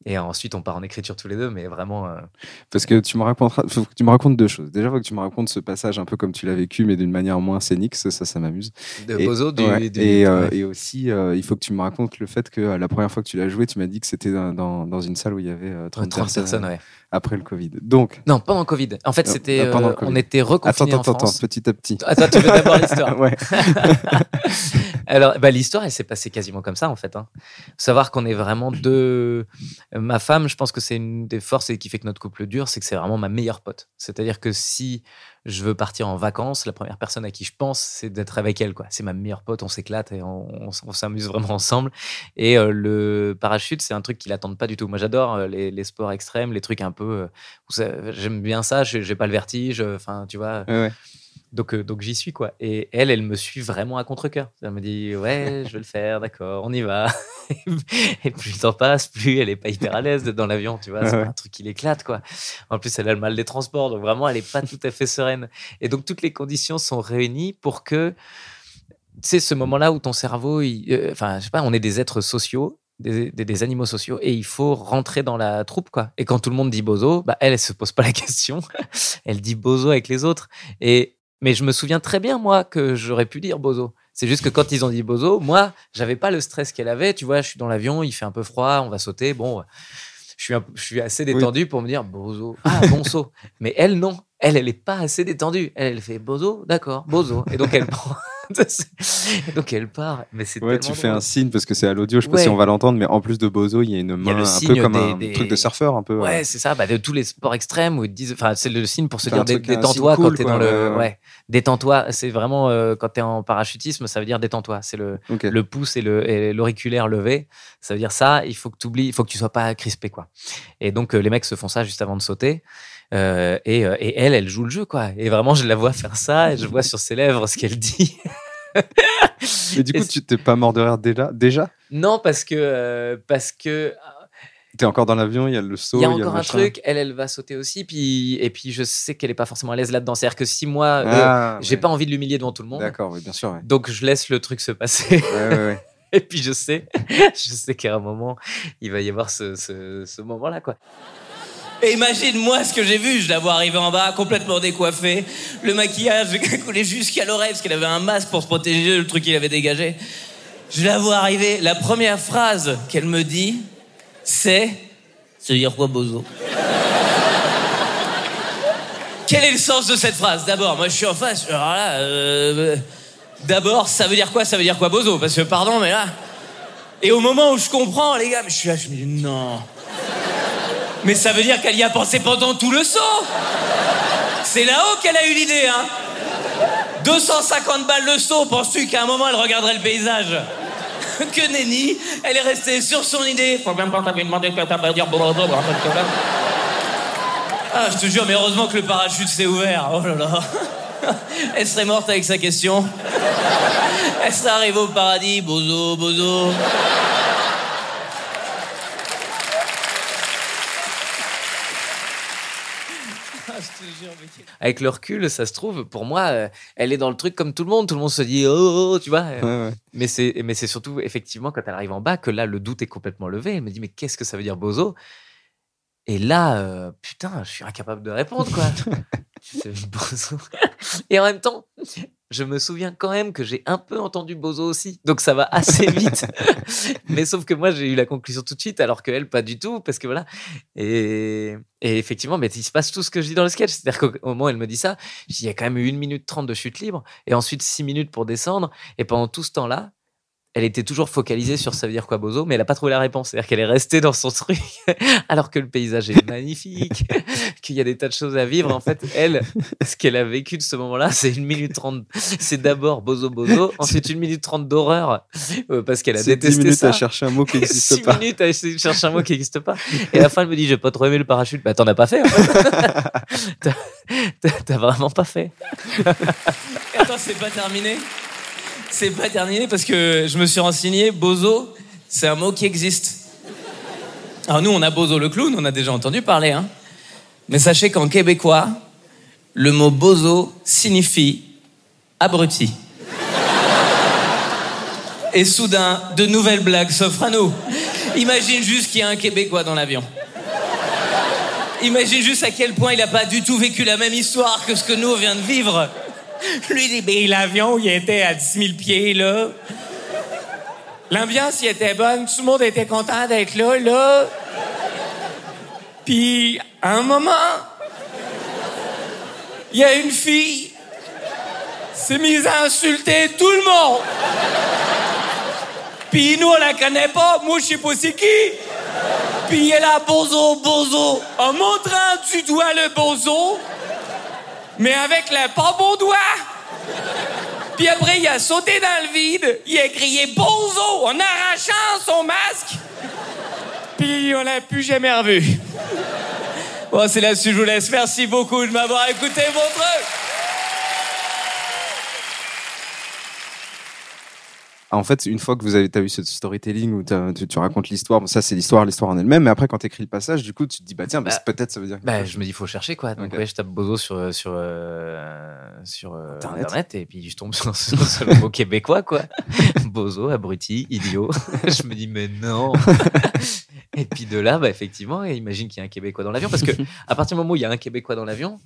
Et ensuite, on part en écriture tous les deux, mais vraiment. euh, Parce que tu me raconteras, faut que tu me racontes deux choses. Déjà, faut que tu me racontes ce passage un peu comme tu l'as vécu, mais d'une manière moins scénique. Ça, ça, ça m'amuse. de Et- Bozo, du. ouais. du- et, euh, et aussi, euh, il faut que tu me racontes le fait que la première fois que tu l'as joué, tu m'as dit que c'était dans, une salle où il y avait euh, 30, Ouais, 30 personnes, euh, ouais. Après le Covid. Donc, Non, pendant le Covid. En fait, Euh, c'était. euh, euh, on était attends, reconfinés attends, en attends, France. petit à petit. Attends, tu veux d'abord l'histoire ouais. Alors, bah, l'histoire, elle s'est passée quasiment comme ça, en fait. Hein. Savoir qu'on est vraiment deux. Ma femme, je pense que c'est une des forces et qui fait que notre couple dure, c'est que c'est vraiment ma meilleure pote. C'est-à-dire que si je veux partir en vacances, la première personne à qui je pense, c'est d'être avec elle. quoi. C'est ma meilleure pote, on s'éclate et on, s'amuse vraiment ensemble. Et euh, le parachute, c'est un truc qui l'attendent pas du tout. Moi, j'adore euh, les, sports extrêmes, les trucs un peu. euh, J'aime bien ça, j'ai pas le vertige. Enfin, tu vois. Donc, euh, donc j'y suis, quoi. Et elle, elle me suit vraiment à contre-coeur. Elle me dit, ouais, je vais le faire, d'accord, on y va. et plus le temps passe, plus elle est pas hyper à l'aise d'être dans l'avion, tu vois. C'est Ouais, un truc qui l'éclate, quoi. En plus, elle a le mal des transports, donc vraiment, elle est pas tout à fait sereine. Et donc, toutes les conditions sont réunies pour que, tu sais, ce moment-là où ton cerveau, il- euh, enfin, je sais pas, on est des êtres sociaux. Des, des- des animaux sociaux et il faut rentrer dans la troupe quoi et quand tout le monde dit bozo bah elle elle se pose pas la question elle dit bozo avec les autres et mais je me souviens très bien, moi, que j'aurais pu dire Bozo. C'est juste que quand ils ont dit Bozo, moi, j'avais pas le stress qu'elle avait. Tu vois, je suis dans l'avion, il fait un peu froid, on va sauter. Bon, je suis, un- je suis assez détendu pour me dire bozo, ah bonzo. Mais elle, non. Elle, elle est pas assez détendue. Elle, elle fait bozo, d'accord, bozo. Et donc, elle prend. Donc, elle part. Mais c'est Ouais, tu fais drôle. un signe parce que c'est à l'audio, je sais pas si on va l'entendre, mais en plus de Bozo, il y a une a main un peu comme des- un des- truc de surfeur, un peu. Ouais, euh. c'est ça. Bah, de tous les sports extrêmes où ils te disent, enfin, c'est le signe pour se dire détends-toi quand t'es dans le, ouais, détends-toi. C'est vraiment euh, quand t'es en parachutisme, ça veut dire détends-toi. C'est le, le pouce et le et l'auriculaire levé. Ça veut dire ça. Il faut que tu oublies, il faut que tu sois pas crispé, quoi. Et donc euh, les mecs se font ça juste avant de sauter. Euh, et, euh, et elle, elle joue le jeu, quoi. Et vraiment, je la vois faire ça et je vois sur ses lèvres ce qu'elle dit. Et du coup, Et- tu t'es pas mort de rire déjà Déjà? Non, parce que euh, parce que T'es encore dans l'avion, il y a le saut. Il y a encore un truc, elle, elle va sauter aussi, puis et puis je sais qu'elle est pas forcément à l'aise là-dedans. C'est-à-dire que si moi, euh, Ah, j'ai ouais. pas envie de l'humilier devant tout le monde, D'accord, oui, bien sûr. Ouais. donc je laisse le truc se passer. Ouais. et puis je sais, je sais qu'à un moment, il va y avoir ce, ce, ce moment-là, quoi. Et imagine-moi ce que j'ai vu. Je la vois arriver en bas, complètement décoiffée. Le maquillage coulait jusqu'à l'oreille parce qu'elle avait un masque pour se protéger le truc qu'il avait dégagé. Je la vois arriver. La première phrase qu'elle me dit, c'est veut dire quoi, bozo? Quel est le sens de cette phrase? D'abord, moi je suis en face. Alors là, euh, d'abord, ça veut dire quoi? Ça veut dire quoi, bozo? Parce que, pardon, mais là. Et au moment où je comprends, les gars, je suis là, je me dis non. Mais ça veut dire qu'elle y a pensé pendant tout le saut C'est là-haut qu'elle a eu l'idée, hein 250 balles le saut, penses-tu qu'à un moment elle regarderait le paysage? Que nenni, elle est restée sur son idée. Faut même pas demandé que t'as pas dire. Ah, je te jure, mais heureusement que le parachute s'est ouvert. Oh là là. Elle serait morte avec sa question. Elle serait arrivée au paradis, bozo, bozo. Avec le recul, ça se trouve, pour moi, euh, elle est dans le truc comme tout le monde. Tout le monde se dit, oh, oh, oh, tu vois. Ouais, ouais. Mais c'est, mais c'est surtout, effectivement, quand elle arrive en bas, que là, le doute est complètement levé. Elle me dit, mais qu'est-ce que ça veut dire, bozo? Et là, euh, putain, je suis incapable de répondre, quoi. Bozo. Et en même temps, je me souviens quand même que j'ai un peu entendu bozo aussi. Donc ça va assez vite. mais sauf que moi, j'ai eu la conclusion tout de suite, alors qu'elle, pas du tout, parce que voilà. Et, et effectivement, mais il se passe tout ce que je dis dans le sketch. C'est-à-dire qu'au au moment où elle me dit ça, il y a quand même eu 1 minute 30 de chute libre, et ensuite 6 minutes pour descendre. Et pendant tout ce temps-là, elle était toujours focalisée sur ça veut dire quoi bozo, mais elle n'a pas trouvé la réponse. C'est-à-dire qu'elle est restée dans son truc, alors que le paysage est magnifique, qu'il y a des tas de choses à vivre. En fait, elle, ce qu'elle a vécu de ce moment-là, c'est une minute 30. C'est d'abord bozo bozo, ensuite une minute 30 d'horreur, euh, parce qu'elle a C'est 10 détesté minutes ça. à chercher un mot qui n'existe 6 pas. minutes à essayer de chercher un mot qui n'existe pas. Et à la fin, elle me dit J'ai pas trop aimé le parachute. Bah, t'en as pas fait, en fait. T'as vraiment pas fait. Attends, c'est pas terminé? C'est pas terminé parce que je me suis renseigné. Bozo, c'est un mot qui existe. Alors nous, on a Bozo le clown, on a déjà entendu parler. Hein. Mais sachez qu'en québécois, le mot bozo signifie abruti. Et soudain, de nouvelles blagues s'offrent à nous. Imagine juste qu'il y a un Québécois dans l'avion. Imagine juste à quel point il n'a pas du tout vécu la même histoire que ce que nous on vient de vivre. Lui, l'avion, il était à 10 000 pieds, là. L'ambiance, il était bonne. Tout le monde était content d'être là, là. Puis, un moment, il y a une fille s'est mise à insulter tout le monde. Puis nous, on la connaît pas. Moi, je sais pas c'est qui. Puis elle a bozo, bozo, en montrant du doigt le bozo, mais avec le pas bon doigt. Puis après, il a sauté dans le vide, il a crié bozo en arrachant son masque. Puis on l'a plus jamais revu. Bon, c'est là-dessus que je vous laisse. Merci beaucoup de m'avoir écouté votre. En fait, une fois que vous avez as eu ce storytelling où tu, tu racontes l'histoire, bon, ça c'est l'histoire, l'histoire en elle-même, mais après quand t'écris le passage, du coup tu te dis bah tiens, bah, Bah, peut-être ça veut dire. Bah, je me dis, il faut chercher quoi. Donc, ouais, je tape bozo sur, sur, euh, sur euh, Internet. Internet. et puis je tombe sur, sur, sur le mot québécois quoi. bozo, abruti, idiot. je me dis, mais non. et puis de là, bah, effectivement, imagine qu'il y a un Québécois dans l'avion parce que à partir du moment où il y a un Québécois dans l'avion,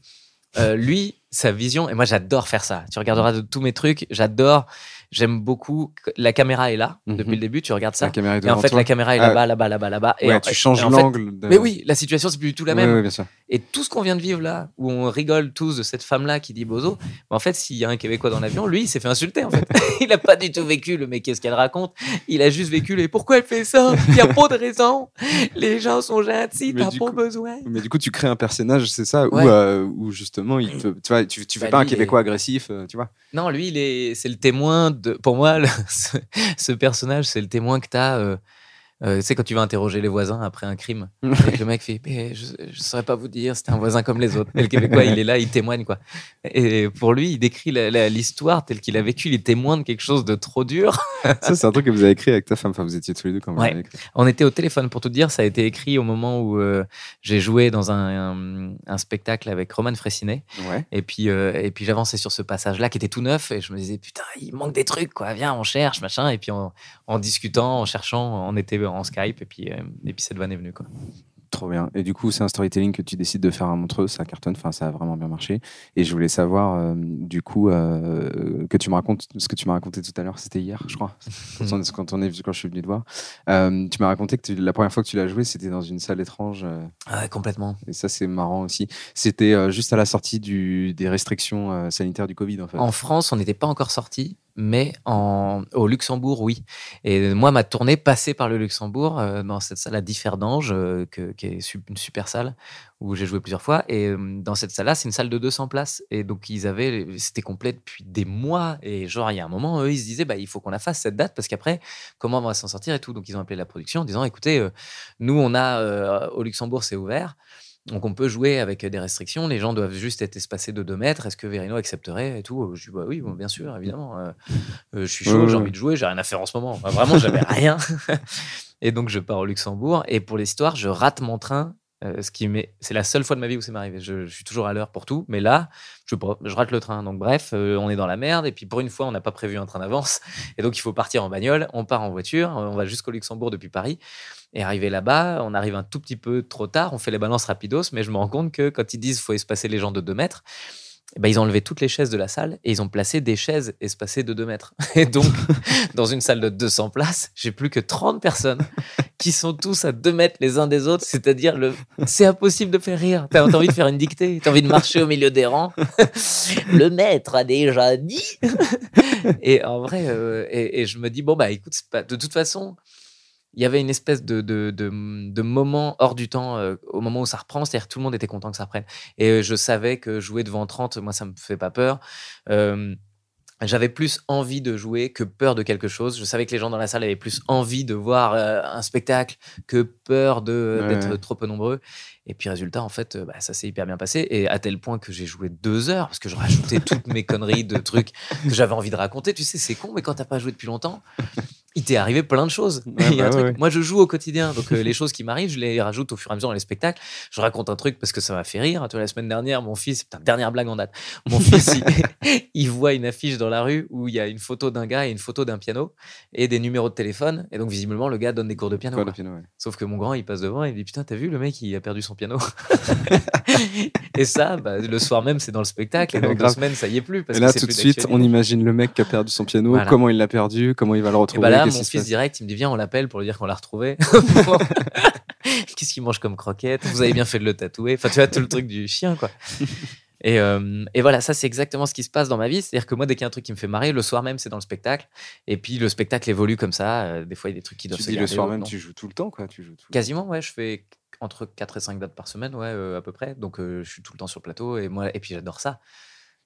euh, lui, sa vision. Et moi, j'adore faire ça. Tu regarderas de tous mes trucs. J'adore. J'aime beaucoup. que- La caméra est là Mhm. depuis le début. Tu regardes ça. La caméra est Et en fait, toi. la caméra est Ah, là-bas, là-bas, là-bas, là-bas. Et en- tu changes l'angle. de- Mais oui, la situation, c'est plus du tout la même. ouais, bien sûr. Et tout ce qu'on vient de vivre là, où on rigole tous de cette femme-là qui dit bozo, bah, en fait, s'il y a un Québécois dans l'avion, lui, il s'est fait insulter en fait. il n'a pas du tout vécu le mec, qu'est-ce qu'elle raconte? Il a juste vécu les pourquoi elle fait ça? Il n'y a pas de raison. Les gens sont gentils, Mais t'as pas coup- besoin. Mais du coup, tu crées un personnage, c'est ça, Ouais. où, euh, où justement, il te, tu vois, tu, tu fais Bah, pas un est- Québécois agressif, euh, tu vois? Non, lui, il est, c'est le témoin Pour moi, ce, ce personnage, c'est le témoin que t'as. Euh, euh, tu sais, quand tu vas interroger les voisins après un crime, et le mec fait Mais Je ne saurais pas vous dire, c'était un voisin comme les autres. Et le Québécois, il est là, il témoigne, quoi. Et pour lui, il décrit l'histoire telle qu'il a vécu. Il témoin de quelque chose de trop dur. ça, c'est un truc que vous avez écrit avec ta femme. Enfin, vous étiez tous les deux quand vous Ouais. écrit. On était au téléphone pour tout dire. Ça a été écrit au moment où euh, j'ai joué dans un, un- un spectacle avec Roman Fressinet. Ouais. Et puis, euh, et puis j'avançais sur ce passage-là qui était tout neuf et je me disais putain il manque des trucs quoi viens on cherche machin et puis en discutant en cherchant on était en Skype et puis euh, et puis cette vanne est venue quoi. Trop bien. Et du coup, c'est un storytelling que tu décides de faire à Montreux, ça cartonne, enfin, ça a vraiment bien marché. Et je voulais savoir, euh, du coup, euh, que tu me racontes, ce que tu m'as raconté tout à l'heure, c'était hier, je crois, quand, on, quand, on est, quand je suis venu te voir. Euh, tu m'as raconté que tu- la première fois que tu l'as joué, c'était dans une salle étrange. Ah, complètement. et ça, c'est marrant aussi. C'était juste à la sortie du, des restrictions sanitaires du Covid, en fait. En France on n'était pas encore sorti mais en, au Luxembourg oui. Et moi ma tournée passait par le Luxembourg euh, dans cette salle à Differdange euh, qui est une super salle où j'ai joué plusieurs fois. Et euh, dans cette salle là c'est une salle de 200 places. Et donc ils avaient c'était complet depuis des mois. Et genre il y a un moment eux ils se disaient bah il faut qu'on la fasse cette date parce qu'après comment on va s'en sortir et tout. Donc ils ont appelé la production en disant écoutez euh, nous on a au Luxembourg c'est ouvert donc on peut jouer avec des restrictions, les gens doivent juste être espacés de 2 mètres. Est-ce que Verino accepterait et tout? Je dis bah oui, bon, bien sûr, évidemment. Euh, euh, je suis chaud, Ouais, j'ai ouais. envie de jouer, j'ai rien à faire en ce moment. Enfin, vraiment, j'avais rien. et donc je pars au Luxembourg et pour l'histoire, je rate mon train. Euh, ce qui c'est la seule fois de ma vie où c'est m'arrivé. Je, je suis toujours à l'heure pour tout, mais là, je, je rate le train. Donc bref, euh, on est dans la merde. Et puis pour une fois, on n'a pas prévu un train d'avance, et donc il faut partir en bagnole. On part en voiture, on va jusqu'au Luxembourg depuis Paris. Et arrivé là-bas, on arrive un tout petit peu trop tard, on fait les balances rapidos, mais je me rends compte que quand ils disent faut espacer les gens de 2 mètres, eh ben, ils ont enlevé toutes les chaises de la salle et ils ont placé des chaises espacées de 2 mètres. Et donc, dans une salle de 200 places, j'ai plus que 30 personnes qui sont tous à 2 mètres les uns des autres, c'est-à-dire le... c'est impossible de faire rire. T'as as envie de faire une dictée, t'as envie de marcher au milieu des rangs. le maître a déjà dit. et en vrai, euh, et, je me dis, bon, bah écoute, pas... de toute façon, il y avait une espèce de, de, de, moment hors du temps euh, au moment où ça reprend, c'est-à-dire tout le monde était content que ça reprenne. Et euh, je savais que jouer devant 30, moi, ça me fait pas peur. J'avais plus envie de jouer que peur de quelque chose. Je savais que les gens dans la salle avaient plus envie de voir euh, un spectacle que peur de- d'être ouais. trop peu nombreux. Et puis résultat, en fait, euh, bah, ça s'est hyper bien passé. Et à tel point que j'ai joué deux heures parce que je rajoutais toutes mes conneries de trucs que j'avais envie de raconter. Tu sais, c'est con, mais quand t'as pas joué depuis longtemps, il t'est arrivé plein de choses. Ouais, Il y a un bah truc- ouais, ouais. Moi, je joue au quotidien, donc euh, les choses qui m'arrivent, je les rajoute au fur et à mesure dans les spectacles. Je raconte un truc parce que ça m'a fait rire. Tu vois, la semaine dernière, mon fils, putain, dernière blague en date. Mon fils, il, il voit une affiche dans la rue où il y a une photo d'un gars et une photo d'un piano et des numéros de téléphone. Et donc, visiblement, le gars donne des cours de piano. Quoi, piano, ouais. Sauf que mon grand, il passe devant et il dit Putain, t'as vu, le mec, il a perdu son piano. et ça, bah, le soir même, c'est dans le spectacle. Et dans deux semaines, ça y est plus. Parce Et là, tout de suite, on imagine le mec qui a perdu son piano, Voilà. comment il l'a perdu, comment il va le Et retrouver. Là, mon fils direct, il me dit Viens, on l'appelle pour lui dire qu'on l'a retrouvé. Qu'est-ce qu'il mange comme croquette Vous avez bien fait de le tatouer. Enfin, tu vois, tout le truc du chien, quoi. Et, euh, et voilà, ça c'est exactement ce qui se passe dans ma vie. C'est-à-dire que moi, dès qu'il y a un truc qui me fait marrer, le soir même, c'est dans le spectacle. Et puis le spectacle évolue comme ça. Euh, des fois, il y a des trucs qui doivent Tu se dis le soir même, tu joues tout le temps, quoi. Tu joues tout Quasiment, ouais. Je fais entre 4 et 5 dates par semaine, ouais, euh, à peu près. Donc euh, je suis tout le temps sur le plateau. Et, moi, et puis j'adore ça.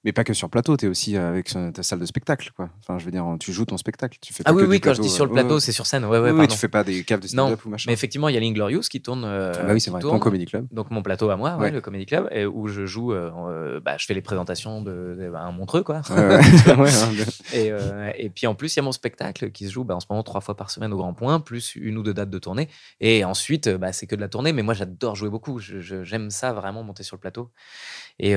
Mais pas que sur plateau, tu es aussi avec euh, ta salle de spectacle, quoi. Enfin, je veux dire, tu joues ton spectacle. Tu fais Ah pas oui, que oui, du quand je dis sur le euh, plateau, ouais, c'est sur scène. Ouais, ouais, pardon. tu fais pas des caves de stand-up ou machin. Mais effectivement, il y a l'Inglorious qui tourne. euh, Ah bah oui, c'est vrai. tourne. Ton comedy club. Donc mon plateau à moi, ouais, le Comedy Club, et où je joue, euh, bah, je fais les présentations de, de- un Montreux, quoi. Hein, et, euh, et puis en plus, il y a mon spectacle qui se joue bah, en ce moment trois fois par semaine au Grand Point, plus une ou deux dates de tournée. Et ensuite, bah, c'est que de la tournée, mais moi j'adore jouer beaucoup. J'aime ça vraiment monter sur le plateau. Et,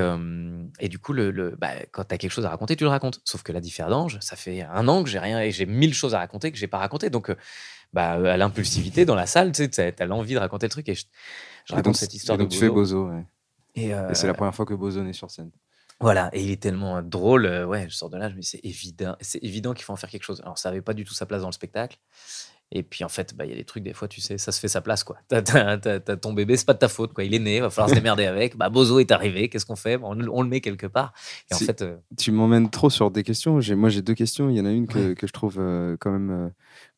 et du coup, le, le- bah, quand tu as quelque chose à raconter, tu le racontes. Sauf que la d'ange, ça fait un an que j'ai rien et j'ai mille choses à raconter que j'ai pas raconté. Donc, bah, à l'impulsivité dans la salle, tu sais, as l'envie de raconter le truc. Et je, raconte donc, cette histoire et de donc tu fais Bozo. Ouais. Et, euh, Et c'est la première fois que Bozo est sur scène. Voilà, et il est tellement drôle. ouais, je sors de là, je me dis, c'est évident, c'est évident qu'il faut en faire quelque chose. Alors, ça n'avait pas du tout sa place dans le spectacle. Et puis, en fait, bah, il y a des trucs, des fois, tu sais, ça se fait sa place, quoi. T'as, t'as- t'as- t'as ton bébé, c'est pas de ta faute, quoi. Il est né, va falloir se démerder avec. Bah, Bozo est arrivé, qu'est-ce qu'on fait? Bon, on, le- on le met quelque part. Et en fait, euh, Tu m'emmènes trop sur des questions. J'ai- Moi, j'ai deux questions. Il y en a une que, que je trouve euh, quand même. euh,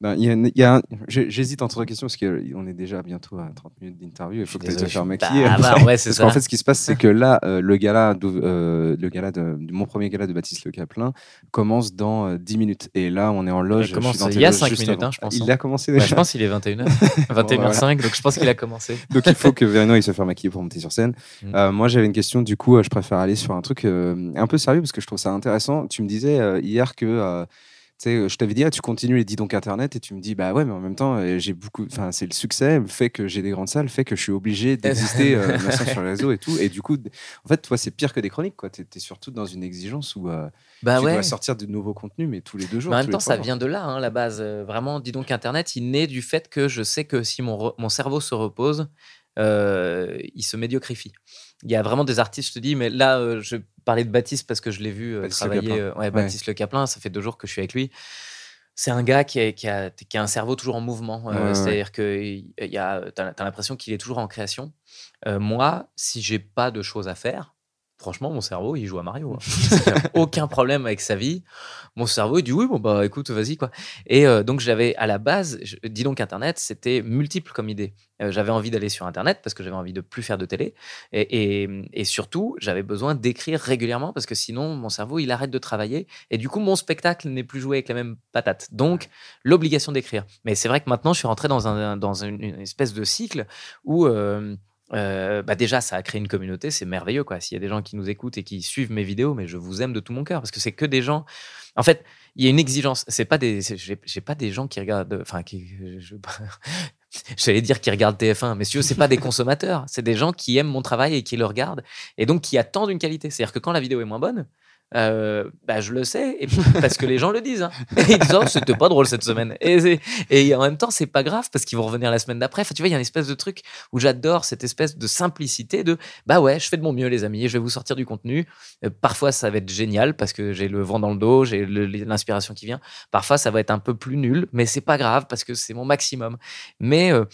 ben, il il un- J'hésite entre deux questions parce qu'on est déjà bientôt à 30 minutes d'interview. Il faut que tu te faire maquiller. Bah, bah, ouais, c'est parce qu'en fait, ce qui se passe, c'est que là, euh, le gala, le gala de, mon premier gala de Baptiste Le Caplin commence dans euh, 10 minutes. Et là, on est en loge. Il commence je suis dans il tes y a loges cinq juste minutes, avant. hein, je pense, Il hein. Bah, je pense qu'il est 21h, 21h05, donc je pense qu'il a commencé. Donc il faut que Verino il se faire maquiller pour monter sur scène. Mm. Euh, moi j'avais une question, du coup euh, je préfère aller sur un truc euh, un peu sérieux parce que je trouve ça intéressant. Tu me disais hier que sais, je t'avais dit ah, tu continues les 10 donc internet et tu me dis bah ouais mais en même temps euh, j'ai beaucoup, enfin c'est le succès, le fait que j'ai des grandes salles, le fait que je suis obligé d'exister euh, sur les réseaux et tout et du coup en fait toi c'est pire que des chroniques quoi. T'es es surtout dans une exigence où euh, Bah tu ouais. dois sortir de nouveaux contenus mais tous les deux jours. Mais en même temps, ça jours. vient de là, hein, la base. Euh, Vraiment, dis donc, Internet, il naît du fait que je sais que si mon, mon cerveau se repose, euh, il se médiocrifie. Il y a vraiment des artistes, je te dis, mais là, euh, je parlais de Baptiste parce que je l'ai vu euh, Le travailler. Caplin. euh, ouais, Baptiste Le Caplin, ça fait deux jours que je suis avec lui. C'est un gars qui a, qui, a, qui a un cerveau toujours en mouvement. euh, Ouais. C'est-à-dire que tu as, l'impression qu'il est toujours en création. Moi, si j'ai pas de choses à faire, franchement, mon cerveau, il joue à Mario. hein. Aucun problème avec sa vie. Mon cerveau, il dit oui, bon, bah écoute, vas-y, quoi. Et euh, donc, j'avais à la base, je- dis donc Internet, c'était multiple comme idée. Euh, j'avais envie d'aller sur Internet parce que j'avais envie de plus faire de télé. Et, et- et surtout, j'avais besoin d'écrire régulièrement parce que sinon, mon cerveau, il arrête de travailler. Et du coup, mon spectacle n'est plus joué avec la même patate. Donc, l'obligation d'écrire. Mais c'est vrai que maintenant, je suis rentré dans, un, dans une, une espèce de cycle où. euh, euh, bah déjà, ça a créé une communauté, c'est merveilleux quoi. S'il y a des gens qui nous écoutent et qui suivent mes vidéos, mais je vous aime de tout mon cœur parce que c'est que des gens. En fait, il y a une exigence. C'est pas des, j'ai pas des gens qui regardent, enfin qui, je, j'allais dire qui regardent TF1, mais si tu veux, c'est pas des consommateurs, c'est des gens qui aiment mon travail et qui le regardent et donc qui attendent une qualité. C'est-à-dire que quand la vidéo est moins bonne. Euh, bah, je le sais et puis- parce que les gens le disent. Hein. Et ils disent oh, c'était pas drôle cette semaine. Et, et en même temps c'est pas grave parce qu'ils vont revenir la semaine d'après. Enfin, tu vois, il y a une espèce de truc où j'adore cette espèce de simplicité de bah ouais, je fais de mon mieux les amis, je vais vous sortir du contenu. Euh, parfois ça va être génial parce que j'ai le vent dans le dos, j'ai l'inspiration qui vient. Parfois ça va être un peu plus nul, mais c'est pas grave parce que c'est mon maximum. Mais euh,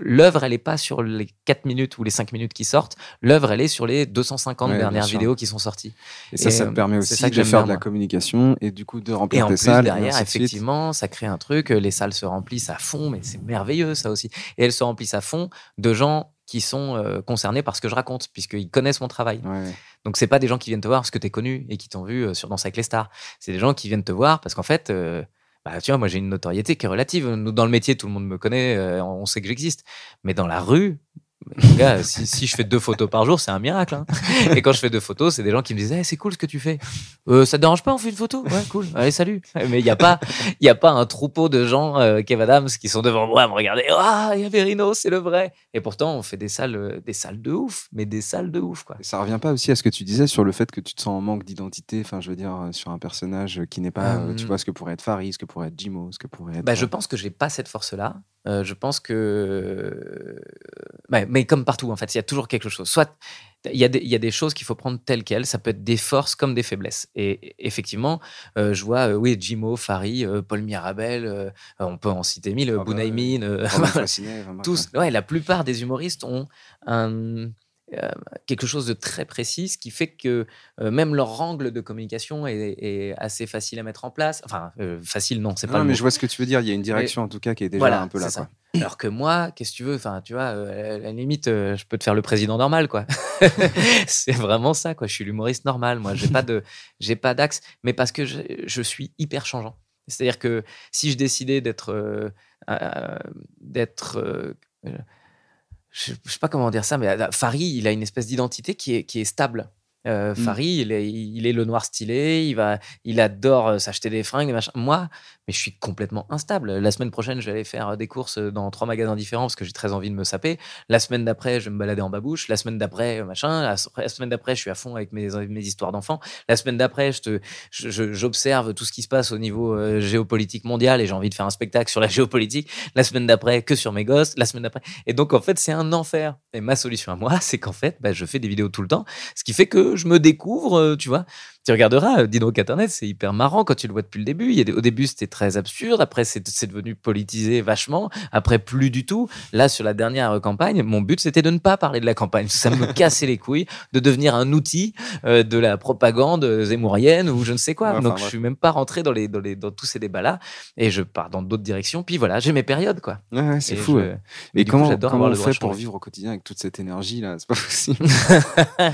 l'œuvre elle est pas sur les 4 minutes ou les 5 minutes qui sortent, l'œuvre elle est sur les 250 Ouais, dernières vidéos qui sont sorties. Et ça, ça te permet c'est aussi ça que de faire bien, de la communication et du coup de Et remplir en tes plus, salles. et derrière, de effectivement, ça crée un truc, euh, les salles se remplissent à fond, mais c'est merveilleux ça aussi. Et elles se remplissent à fond de gens qui sont euh, concernés par ce que je raconte, puisqu'ils connaissent mon travail. Ouais. Donc c'est pas des gens qui viennent te voir parce que tu es connu et qui t'ont vu euh, sur Danse avec les stars. C'est des gens qui viennent te voir parce qu'en fait, euh, bah, tu vois, moi j'ai une notoriété qui est relative. Nous, dans le métier, tout le monde me connaît, euh, on sait que j'existe. Mais dans la rue, mon gars, si, si je fais deux photos par jour, c'est un miracle. hein. Et quand je fais deux photos, c'est des gens qui me disent Eh, c'est cool ce que tu fais. Euh, ça te dérange pas, on fait une photo? Ouais, cool. Allez, salut. Mais il n'y a, pas- y a pas un troupeau de gens, euh, Kev Adams, qui sont devant moi à me regarder Ah, il y a Verino, c'est le vrai. Et pourtant, on fait des salles, euh, des salles de ouf, mais des salles de ouf, quoi. Ça revient pas aussi à ce que tu disais sur le fait que tu te sens en manque d'identité, enfin je veux dire euh, sur un personnage qui n'est pas, tu Euh, vois, ce que pourrait être Farid, ce que pourrait être Jimo, ce que pourrait être. Bah, je pense que j'ai pas cette force-là. Euh, je pense que. Ouais, mais comme partout, en fait, il y a toujours quelque chose. Soit il y, a des- il y a des choses qu'il faut prendre telles quelles. Ça peut être des forces comme des faiblesses. Et effectivement, euh, je vois, euh, oui, Jimo, Fari, Paul Mirabel, on peut en citer mille, Ah bah, Bounaïmin, tous. Ouais, la plupart des humoristes ont un. Euh, quelque chose de très précis, ce qui fait que euh, même leur angle de communication est, est assez facile à mettre en place. Enfin, euh, facile, non, c'est pas Non, le mais mot. je vois ce que tu veux dire. Il y a une direction en tout cas qui est déjà Voilà, un peu là. Quoi. Alors que moi, qu'est-ce que tu veux? Enfin, tu vois, à la limite, je peux te faire le président normal, quoi. c'est vraiment ça, quoi. Je suis l'humoriste normal. Moi, j'ai pas de, j'ai pas d'axe, mais parce que je, je suis hyper changeant. C'est-à-dire que si je décidais d'être, euh, euh, d'être, euh, je, je sais pas comment dire ça, mais euh, Farid, il a une espèce d'identité qui est, qui est stable. Euh, Mm. Farid, il est, il est le noir stylé, il, va, il adore euh, s'acheter des fringues. des machins. Moi, mais je suis complètement instable. La semaine prochaine, je vais aller faire des courses dans trois magasins différents parce que j'ai très envie de me saper. La semaine d'après, je vais me balader en babouche. La semaine d'après, machin. La, semaine d'après, je suis à fond avec mes, histoires d'enfants. La semaine d'après, je te, j'observe tout ce qui se passe au niveau euh, géopolitique mondial et j'ai envie de faire un spectacle sur la géopolitique. La semaine d'après, que sur mes gosses. La semaine d'après. Et donc, en fait, c'est un enfer. Et ma solution à moi, c'est qu'en fait, bah, je fais des vidéos tout le temps, ce qui fait que je me découvre, euh, tu vois. Tu regarderas, euh, Dino Internet, c'est hyper marrant quand tu le vois depuis le début. Il y a des- au début, c'était très absurde. Après, c'est devenu politisé vachement. Après, plus du tout. Là, sur la dernière campagne, mon but, c'était de ne pas parler de la campagne. Ça me cassait les couilles de devenir un outil euh, de la propagande euh, zémourienne ou je ne sais quoi. Ouais, enfin, Donc, je suis même pas rentré dans, les, dans, les, dans tous ces débats-là. Et je pars dans d'autres directions. Puis voilà, j'ai mes périodes, quoi. Ouais, ouais, c'est fou. je- Et du coup, comment, comment on fait pour vivre au quotidien avec toute cette énergie là? C'est pas possible.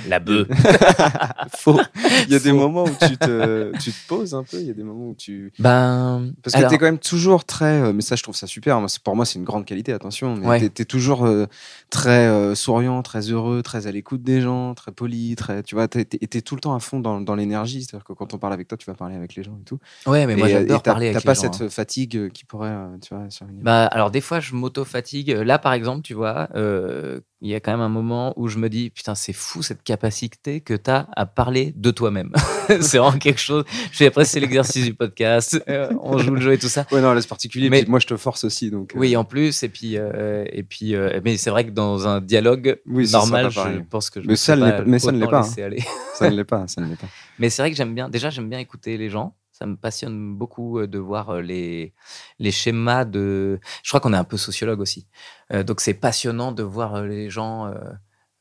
La bœuf. Faux. Il y a des moments où tu te, tu te poses un peu. Il y a des moments où tu. Ben, Parce que alors- tu es quand même toujours très. euh, mais ça, je trouve ça super. C'est- pour moi, c'est une grande qualité, attention. Mais Ouais. tu es, toujours euh, très euh, souriant, très heureux, très à l'écoute des gens, très poli. Très, tu vois, tu es, tout le temps à fond dans, dans l'énergie. C'est-à-dire que quand on parle avec toi, tu vas parler avec les gens et tout. Ouais, mais moi j'adore parler avec T'as les pas gens, cette hein. fatigue qui pourrait, tu vois. Bah, alors des fois je m'auto-fatigue. Là par exemple, tu vois, euh, il y a quand même un moment où je me dis putain c'est fou cette capacité que tu as à parler de toi-même. c'est vraiment quelque chose. Après c'est l'exercice du podcast, euh, on joue le jeu et tout ça. Ouais, non, là, c'est particulier. Mais- Puis moi, je te force aussi. Donc, euh, Oui, en plus, et puis, euh, et puis euh, mais c'est vrai que dans un dialogue Oui, normal, je pense que je Mais ça pas- mais ça ne l'est pas, hein. ça ne l'est pas. Ça ne l'est pas. Mais c'est vrai que j'aime bien, déjà, j'aime bien écouter les gens. Ça me passionne beaucoup de voir les, les schémas de. Je crois qu'on est un peu sociologue aussi. Donc, c'est passionnant de voir les gens,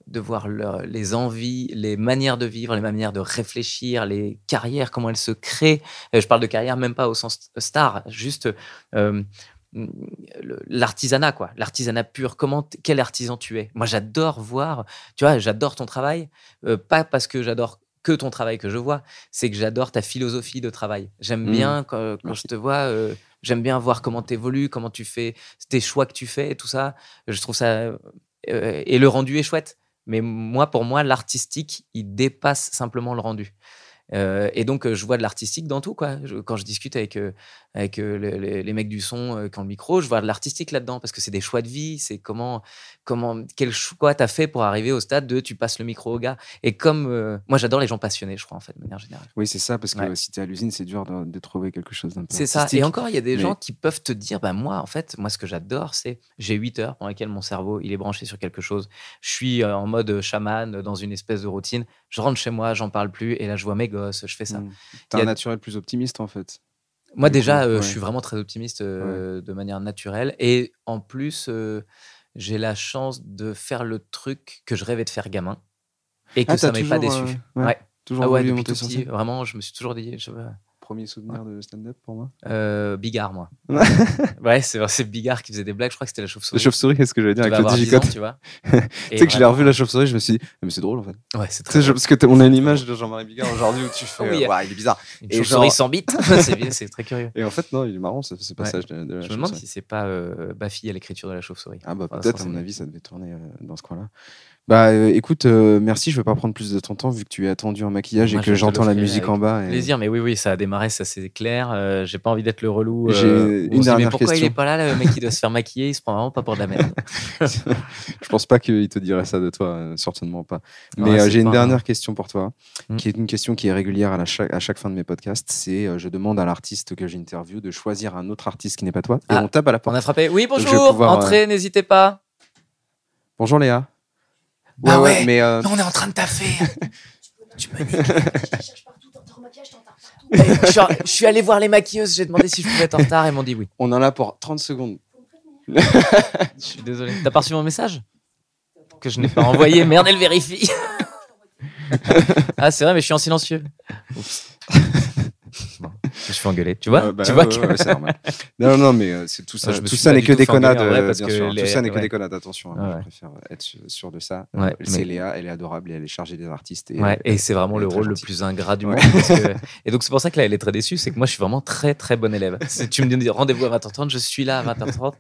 de voir les envies, les manières de vivre, les manières de réfléchir, les carrières, comment elles se créent. Je parle de carrière même pas au sens star, juste. l'artisanat quoi l'artisanat pur comment quel artisan tu es? Moi j'adore voir tu vois j'adore ton travail pas parce que j'adore que ton travail que je vois c'est que j'adore ta philosophie de travail. J'aime Mhm. bien quand, je te vois euh, j'aime bien voir comment tu évolues comment tu fais tes choix que tu fais et tout ça. Je trouve ça euh, et le rendu est chouette. Mais moi pour moi l'artistique il dépasse simplement le rendu Euh, et donc, euh, je vois de l'artistique dans tout. Quoi. Je- quand je discute avec, euh, avec euh, le- les, les mecs du son qui ont le micro, je vois de l'artistique là-dedans parce que c'est des choix de vie. C'est comment, comment, quel choix tu as fait pour arriver au stade de tu passes le micro au gars. Et comme moi, j'adore les gens passionnés, je crois, en fait, de manière générale. Oui, c'est ça, parce que Ouais. si tu es à l'usine, c'est dur de, de trouver quelque chose d'un peu C'est ça. Et encore, il y a des mais- gens qui peuvent te dire, bah moi, en fait, moi, ce que j'adore, c'est j'ai 8 heures pendant lesquelles mon cerveau, il est branché sur quelque chose. Je suis en mode chaman, dans une espèce de routine. Je rentre chez moi, j'en parle plus, et là, je vois mes je fais ça. Mm. T'as y un a- naturel plus optimiste, en fait. Moi, déjà, coup, euh, ouais. je suis vraiment très optimiste euh, de manière naturelle. Et en plus, euh, j'ai la chance de faire le truc que je rêvais de faire gamin. Et que Ah, ça m'ait pas déçu. ouais, ouais. Toujours Ah ouais, depuis tout petit, vraiment, je me suis toujours dit, je Premier souvenir de stand-up pour moi. euh, Bigard, moi. ouais, c'est Bigard qui faisait des blagues. Je crois que c'était la La chauve-souris. chauve-souris, qu'est-ce que j'allais dire Tu avec le 10 ans, tu vois. Tu sais que je l'ai revu la chauve-souris, je me suis dit, mais c'est drôle en fait. Ouais, c'est très je- parce que on a une image de Jean-Marie Bigard aujourd'hui où tu fais, Oui. euh, il est bizarre. Une chauve-souris genre- sans bite. c'est très curieux. Et en fait, non, il est marrant ce, ce passage de, de la Je me demande chauve-souris. si c'est pas euh, Bafi à l'écriture de la chauve-souris. Ah bah peut-être, à mon avis, ça devait tourner euh, dans ce coin-là. Bah euh, écoute, euh, merci, je vais pas prendre plus de ton temps vu que tu es attendu en maquillage Moi, et que te j'entends la musique en bas. et- Plaisir, mais oui, oui, ça a démarré, ça c'est clair. Euh, J'ai pas envie d'être le relou. J'ai euh, une on se dit, mais dernière pourquoi il est pas là, le mec qui doit se faire maquiller? Il se prend vraiment pas pour de la merde. je pense pas qu'il te dirait ça de toi, certainement pas. Mais Ouais, j'ai une dernière question pour toi, Hmm. qui est une question qui est régulière à, la chaque, à chaque fin de mes podcasts. C'est je demande à l'artiste que j'interviewe de choisir un autre artiste qui n'est pas toi. Et Ah, on tape à la On porte. a frappé. Oui, bonjour, pouvoir, entrez, n'hésitez pas. Bonjour Léa. Bah ouais, mais euh, on est en train de taffer. Tu me je, suis, je suis allé voir les maquilleuses, j'ai demandé si je pouvais être en retard, elles m'ont dit oui. on en a pour 30 secondes. Je suis désolé. T'as pas reçu mon message? Que je n'ai pas envoyé, merde, elle vérifie. ah, c'est vrai, mais je suis en silencieux. Oups. Je me suis fait engueuler, tu vois Euh, bah, Tu vois que- c'est normal. Non, non, mais euh, c'est tout ça. Me tout suis ça n'est que des euh, parce bien sûr. Tout ça n'est que des connards. Attention, hein, je préfère être sûr de ça. C'est Léa, elle est adorable et elle est chargée des artistes. Et, c'est vraiment le rôle le plus ingrat du monde. Et donc, c'est pour ça que là, elle est très déçue. C'est que moi, je suis vraiment très, très bon élève. Si tu me dis rendez-vous à 20h30, je suis là à 20h30.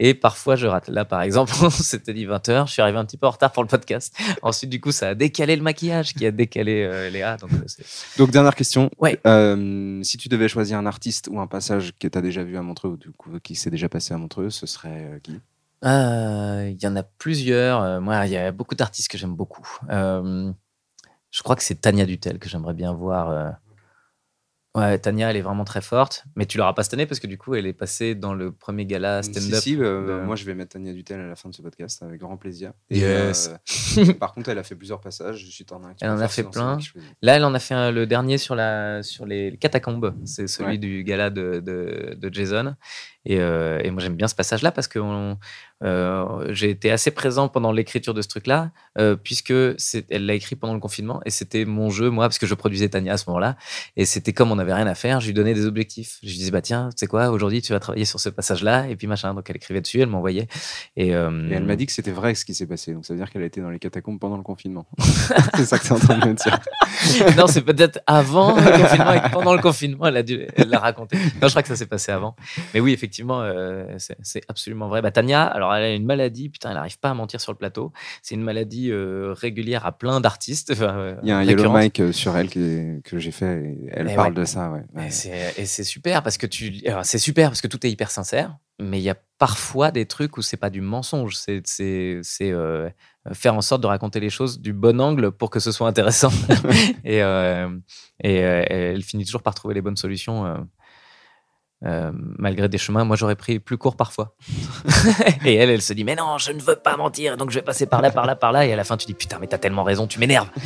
Et parfois, je rate. Là, par exemple, on s'était dit 20h. Je suis arrivé un petit peu en retard pour le podcast. Ensuite, du coup, ça a décalé le maquillage qui a décalé euh, Léa. Donc, euh, dernière question. Ouais. Euh, si tu devais choisir un artiste ou un passage que tu as déjà vu à Montreux ou du coup, qui s'est déjà passé à Montreux, ce serait euh, qui? Euh, Il y en a plusieurs. Euh, moi, il y a beaucoup d'artistes que j'aime beaucoup. Je crois que c'est Tania Dutel que j'aimerais bien voir. Ouais, Tania, elle est vraiment très forte. Mais tu l'auras pas cette année parce que du coup, elle est passée dans le premier gala stand-up. si, euh, de- moi je vais mettre Tania Dutel à la fin de ce podcast avec grand plaisir. Yes. euh, par contre, elle a fait plusieurs passages. Je suis en un Elle en a fait plein. Là, elle en a fait un- le dernier sur, la, sur les catacombes. C'est celui Ouais. du gala de, de, de Jason. Et, euh, et moi, j'aime bien ce passage-là parce que euh, j'ai été assez présent pendant l'écriture de ce truc-là, euh, puisque elle l'a écrit pendant le confinement et c'était mon jeu, moi, parce que je produisais Tania à ce moment-là. Et c'était comme on n'avait rien à faire, je lui donnais des objectifs. Je lui disais, bah tiens, tu sais quoi, aujourd'hui, tu vas travailler sur ce passage-là. Et puis machin. Donc, elle écrivait dessus, elle m'envoyait. Et, euh, Et elle m'a dit que c'était vrai ce qui s'est passé. Donc ça veut dire qu'elle a été dans les catacombes pendant le confinement. c'est ça que tu es en train de me dire. non, c'est peut-être avant le confinement et pendant le confinement, elle a dû elle l'a raconté. Non, je crois que ça s'est passé avant. Mais oui, effectivement, euh, c'est absolument vrai. Bah, Tania, alors elle a une maladie, putain, elle n'arrive pas à mentir sur le plateau. C'est une maladie euh, régulière à plein d'artistes. enfin, euh, Il y a un Yellow. Mic sur elle que j'ai fait et elle Et parle ouais. de ça. Ouais. Et Ouais. c'est- Et c'est super parce que tu, alors, c'est super parce que tout est hyper sincère, mais il y a parfois des trucs où c'est pas du mensonge, c'est euh, faire en sorte de raconter les choses du bon angle pour que ce soit intéressant. et euh, et euh, elle finit toujours par trouver les bonnes solutions. Euh, malgré des chemins, moi j'aurais pris plus court parfois. et elle, elle se dit mais non, je ne veux pas mentir, donc je vais passer par là, par là, par là. Et à la fin, tu dis putain, mais t'as tellement raison, tu m'énerves.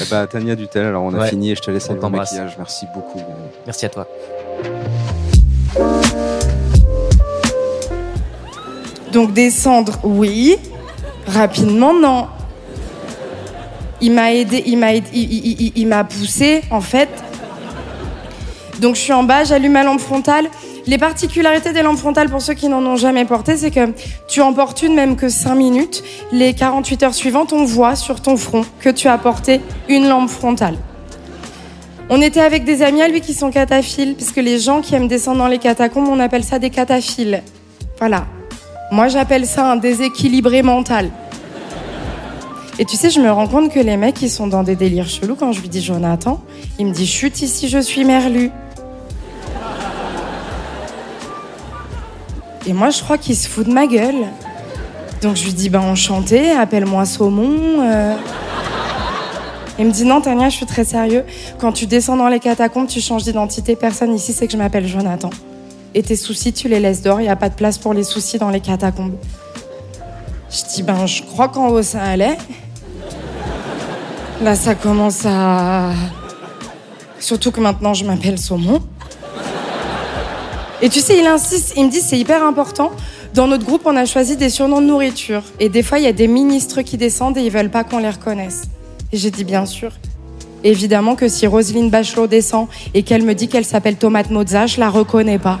Eh bah, Tania Dutel, alors on a Ouais. fini et je te laisse On aller au t'embrasse. maquillage. Merci beaucoup. Merci à toi. Donc descendre, oui. Rapidement, non. Il m'a aidé, il m'a aidé- il, il- il- il m'a poussé, en fait. Donc je suis en bas, j'allume ma lampe frontale. Les particularités des lampes frontales, pour ceux qui n'en ont jamais porté, c'est que tu en portes une même que 5 minutes. Les 48 heures suivantes, on voit sur ton front que tu as porté une lampe frontale. On était avec des amis à lui qui sont cataphiles, puisque les gens qui aiment descendre dans les catacombes, on appelle ça des cataphiles. Voilà. Moi, j'appelle ça un déséquilibré mental. Et tu sais, je me rends compte que les mecs, ils sont dans des délires chelous quand je lui dis Jonathan. Il me dit chute ici, je suis merlu. Et moi, je crois qu'il se fout de ma gueule. Donc je lui dis, ben enchanté, appelle-moi saumon. euh. Il me dit, non, Tania, je suis très sérieux. Quand tu descends dans les catacombes, tu changes d'identité. Personne ici sait que je m'appelle Jonathan. Et tes soucis, tu les laisses dehors. Il n'y a pas de place pour les soucis dans les catacombes. Je dis, ben, je crois qu'en haut, ça allait. Là, ça commence à. Surtout que maintenant, je m'appelle Saumon. Et tu sais, il insiste, il me dit, c'est hyper important. Dans notre groupe, on a choisi des surnoms de nourriture. Et des fois, il y a des ministres qui descendent et ils veulent pas qu'on les reconnaisse. Et j'ai dit, bien sûr. Évidemment que si Roselyne Bachelot descend et qu'elle me dit qu'elle s'appelle Tomate Mozza, je la reconnais pas.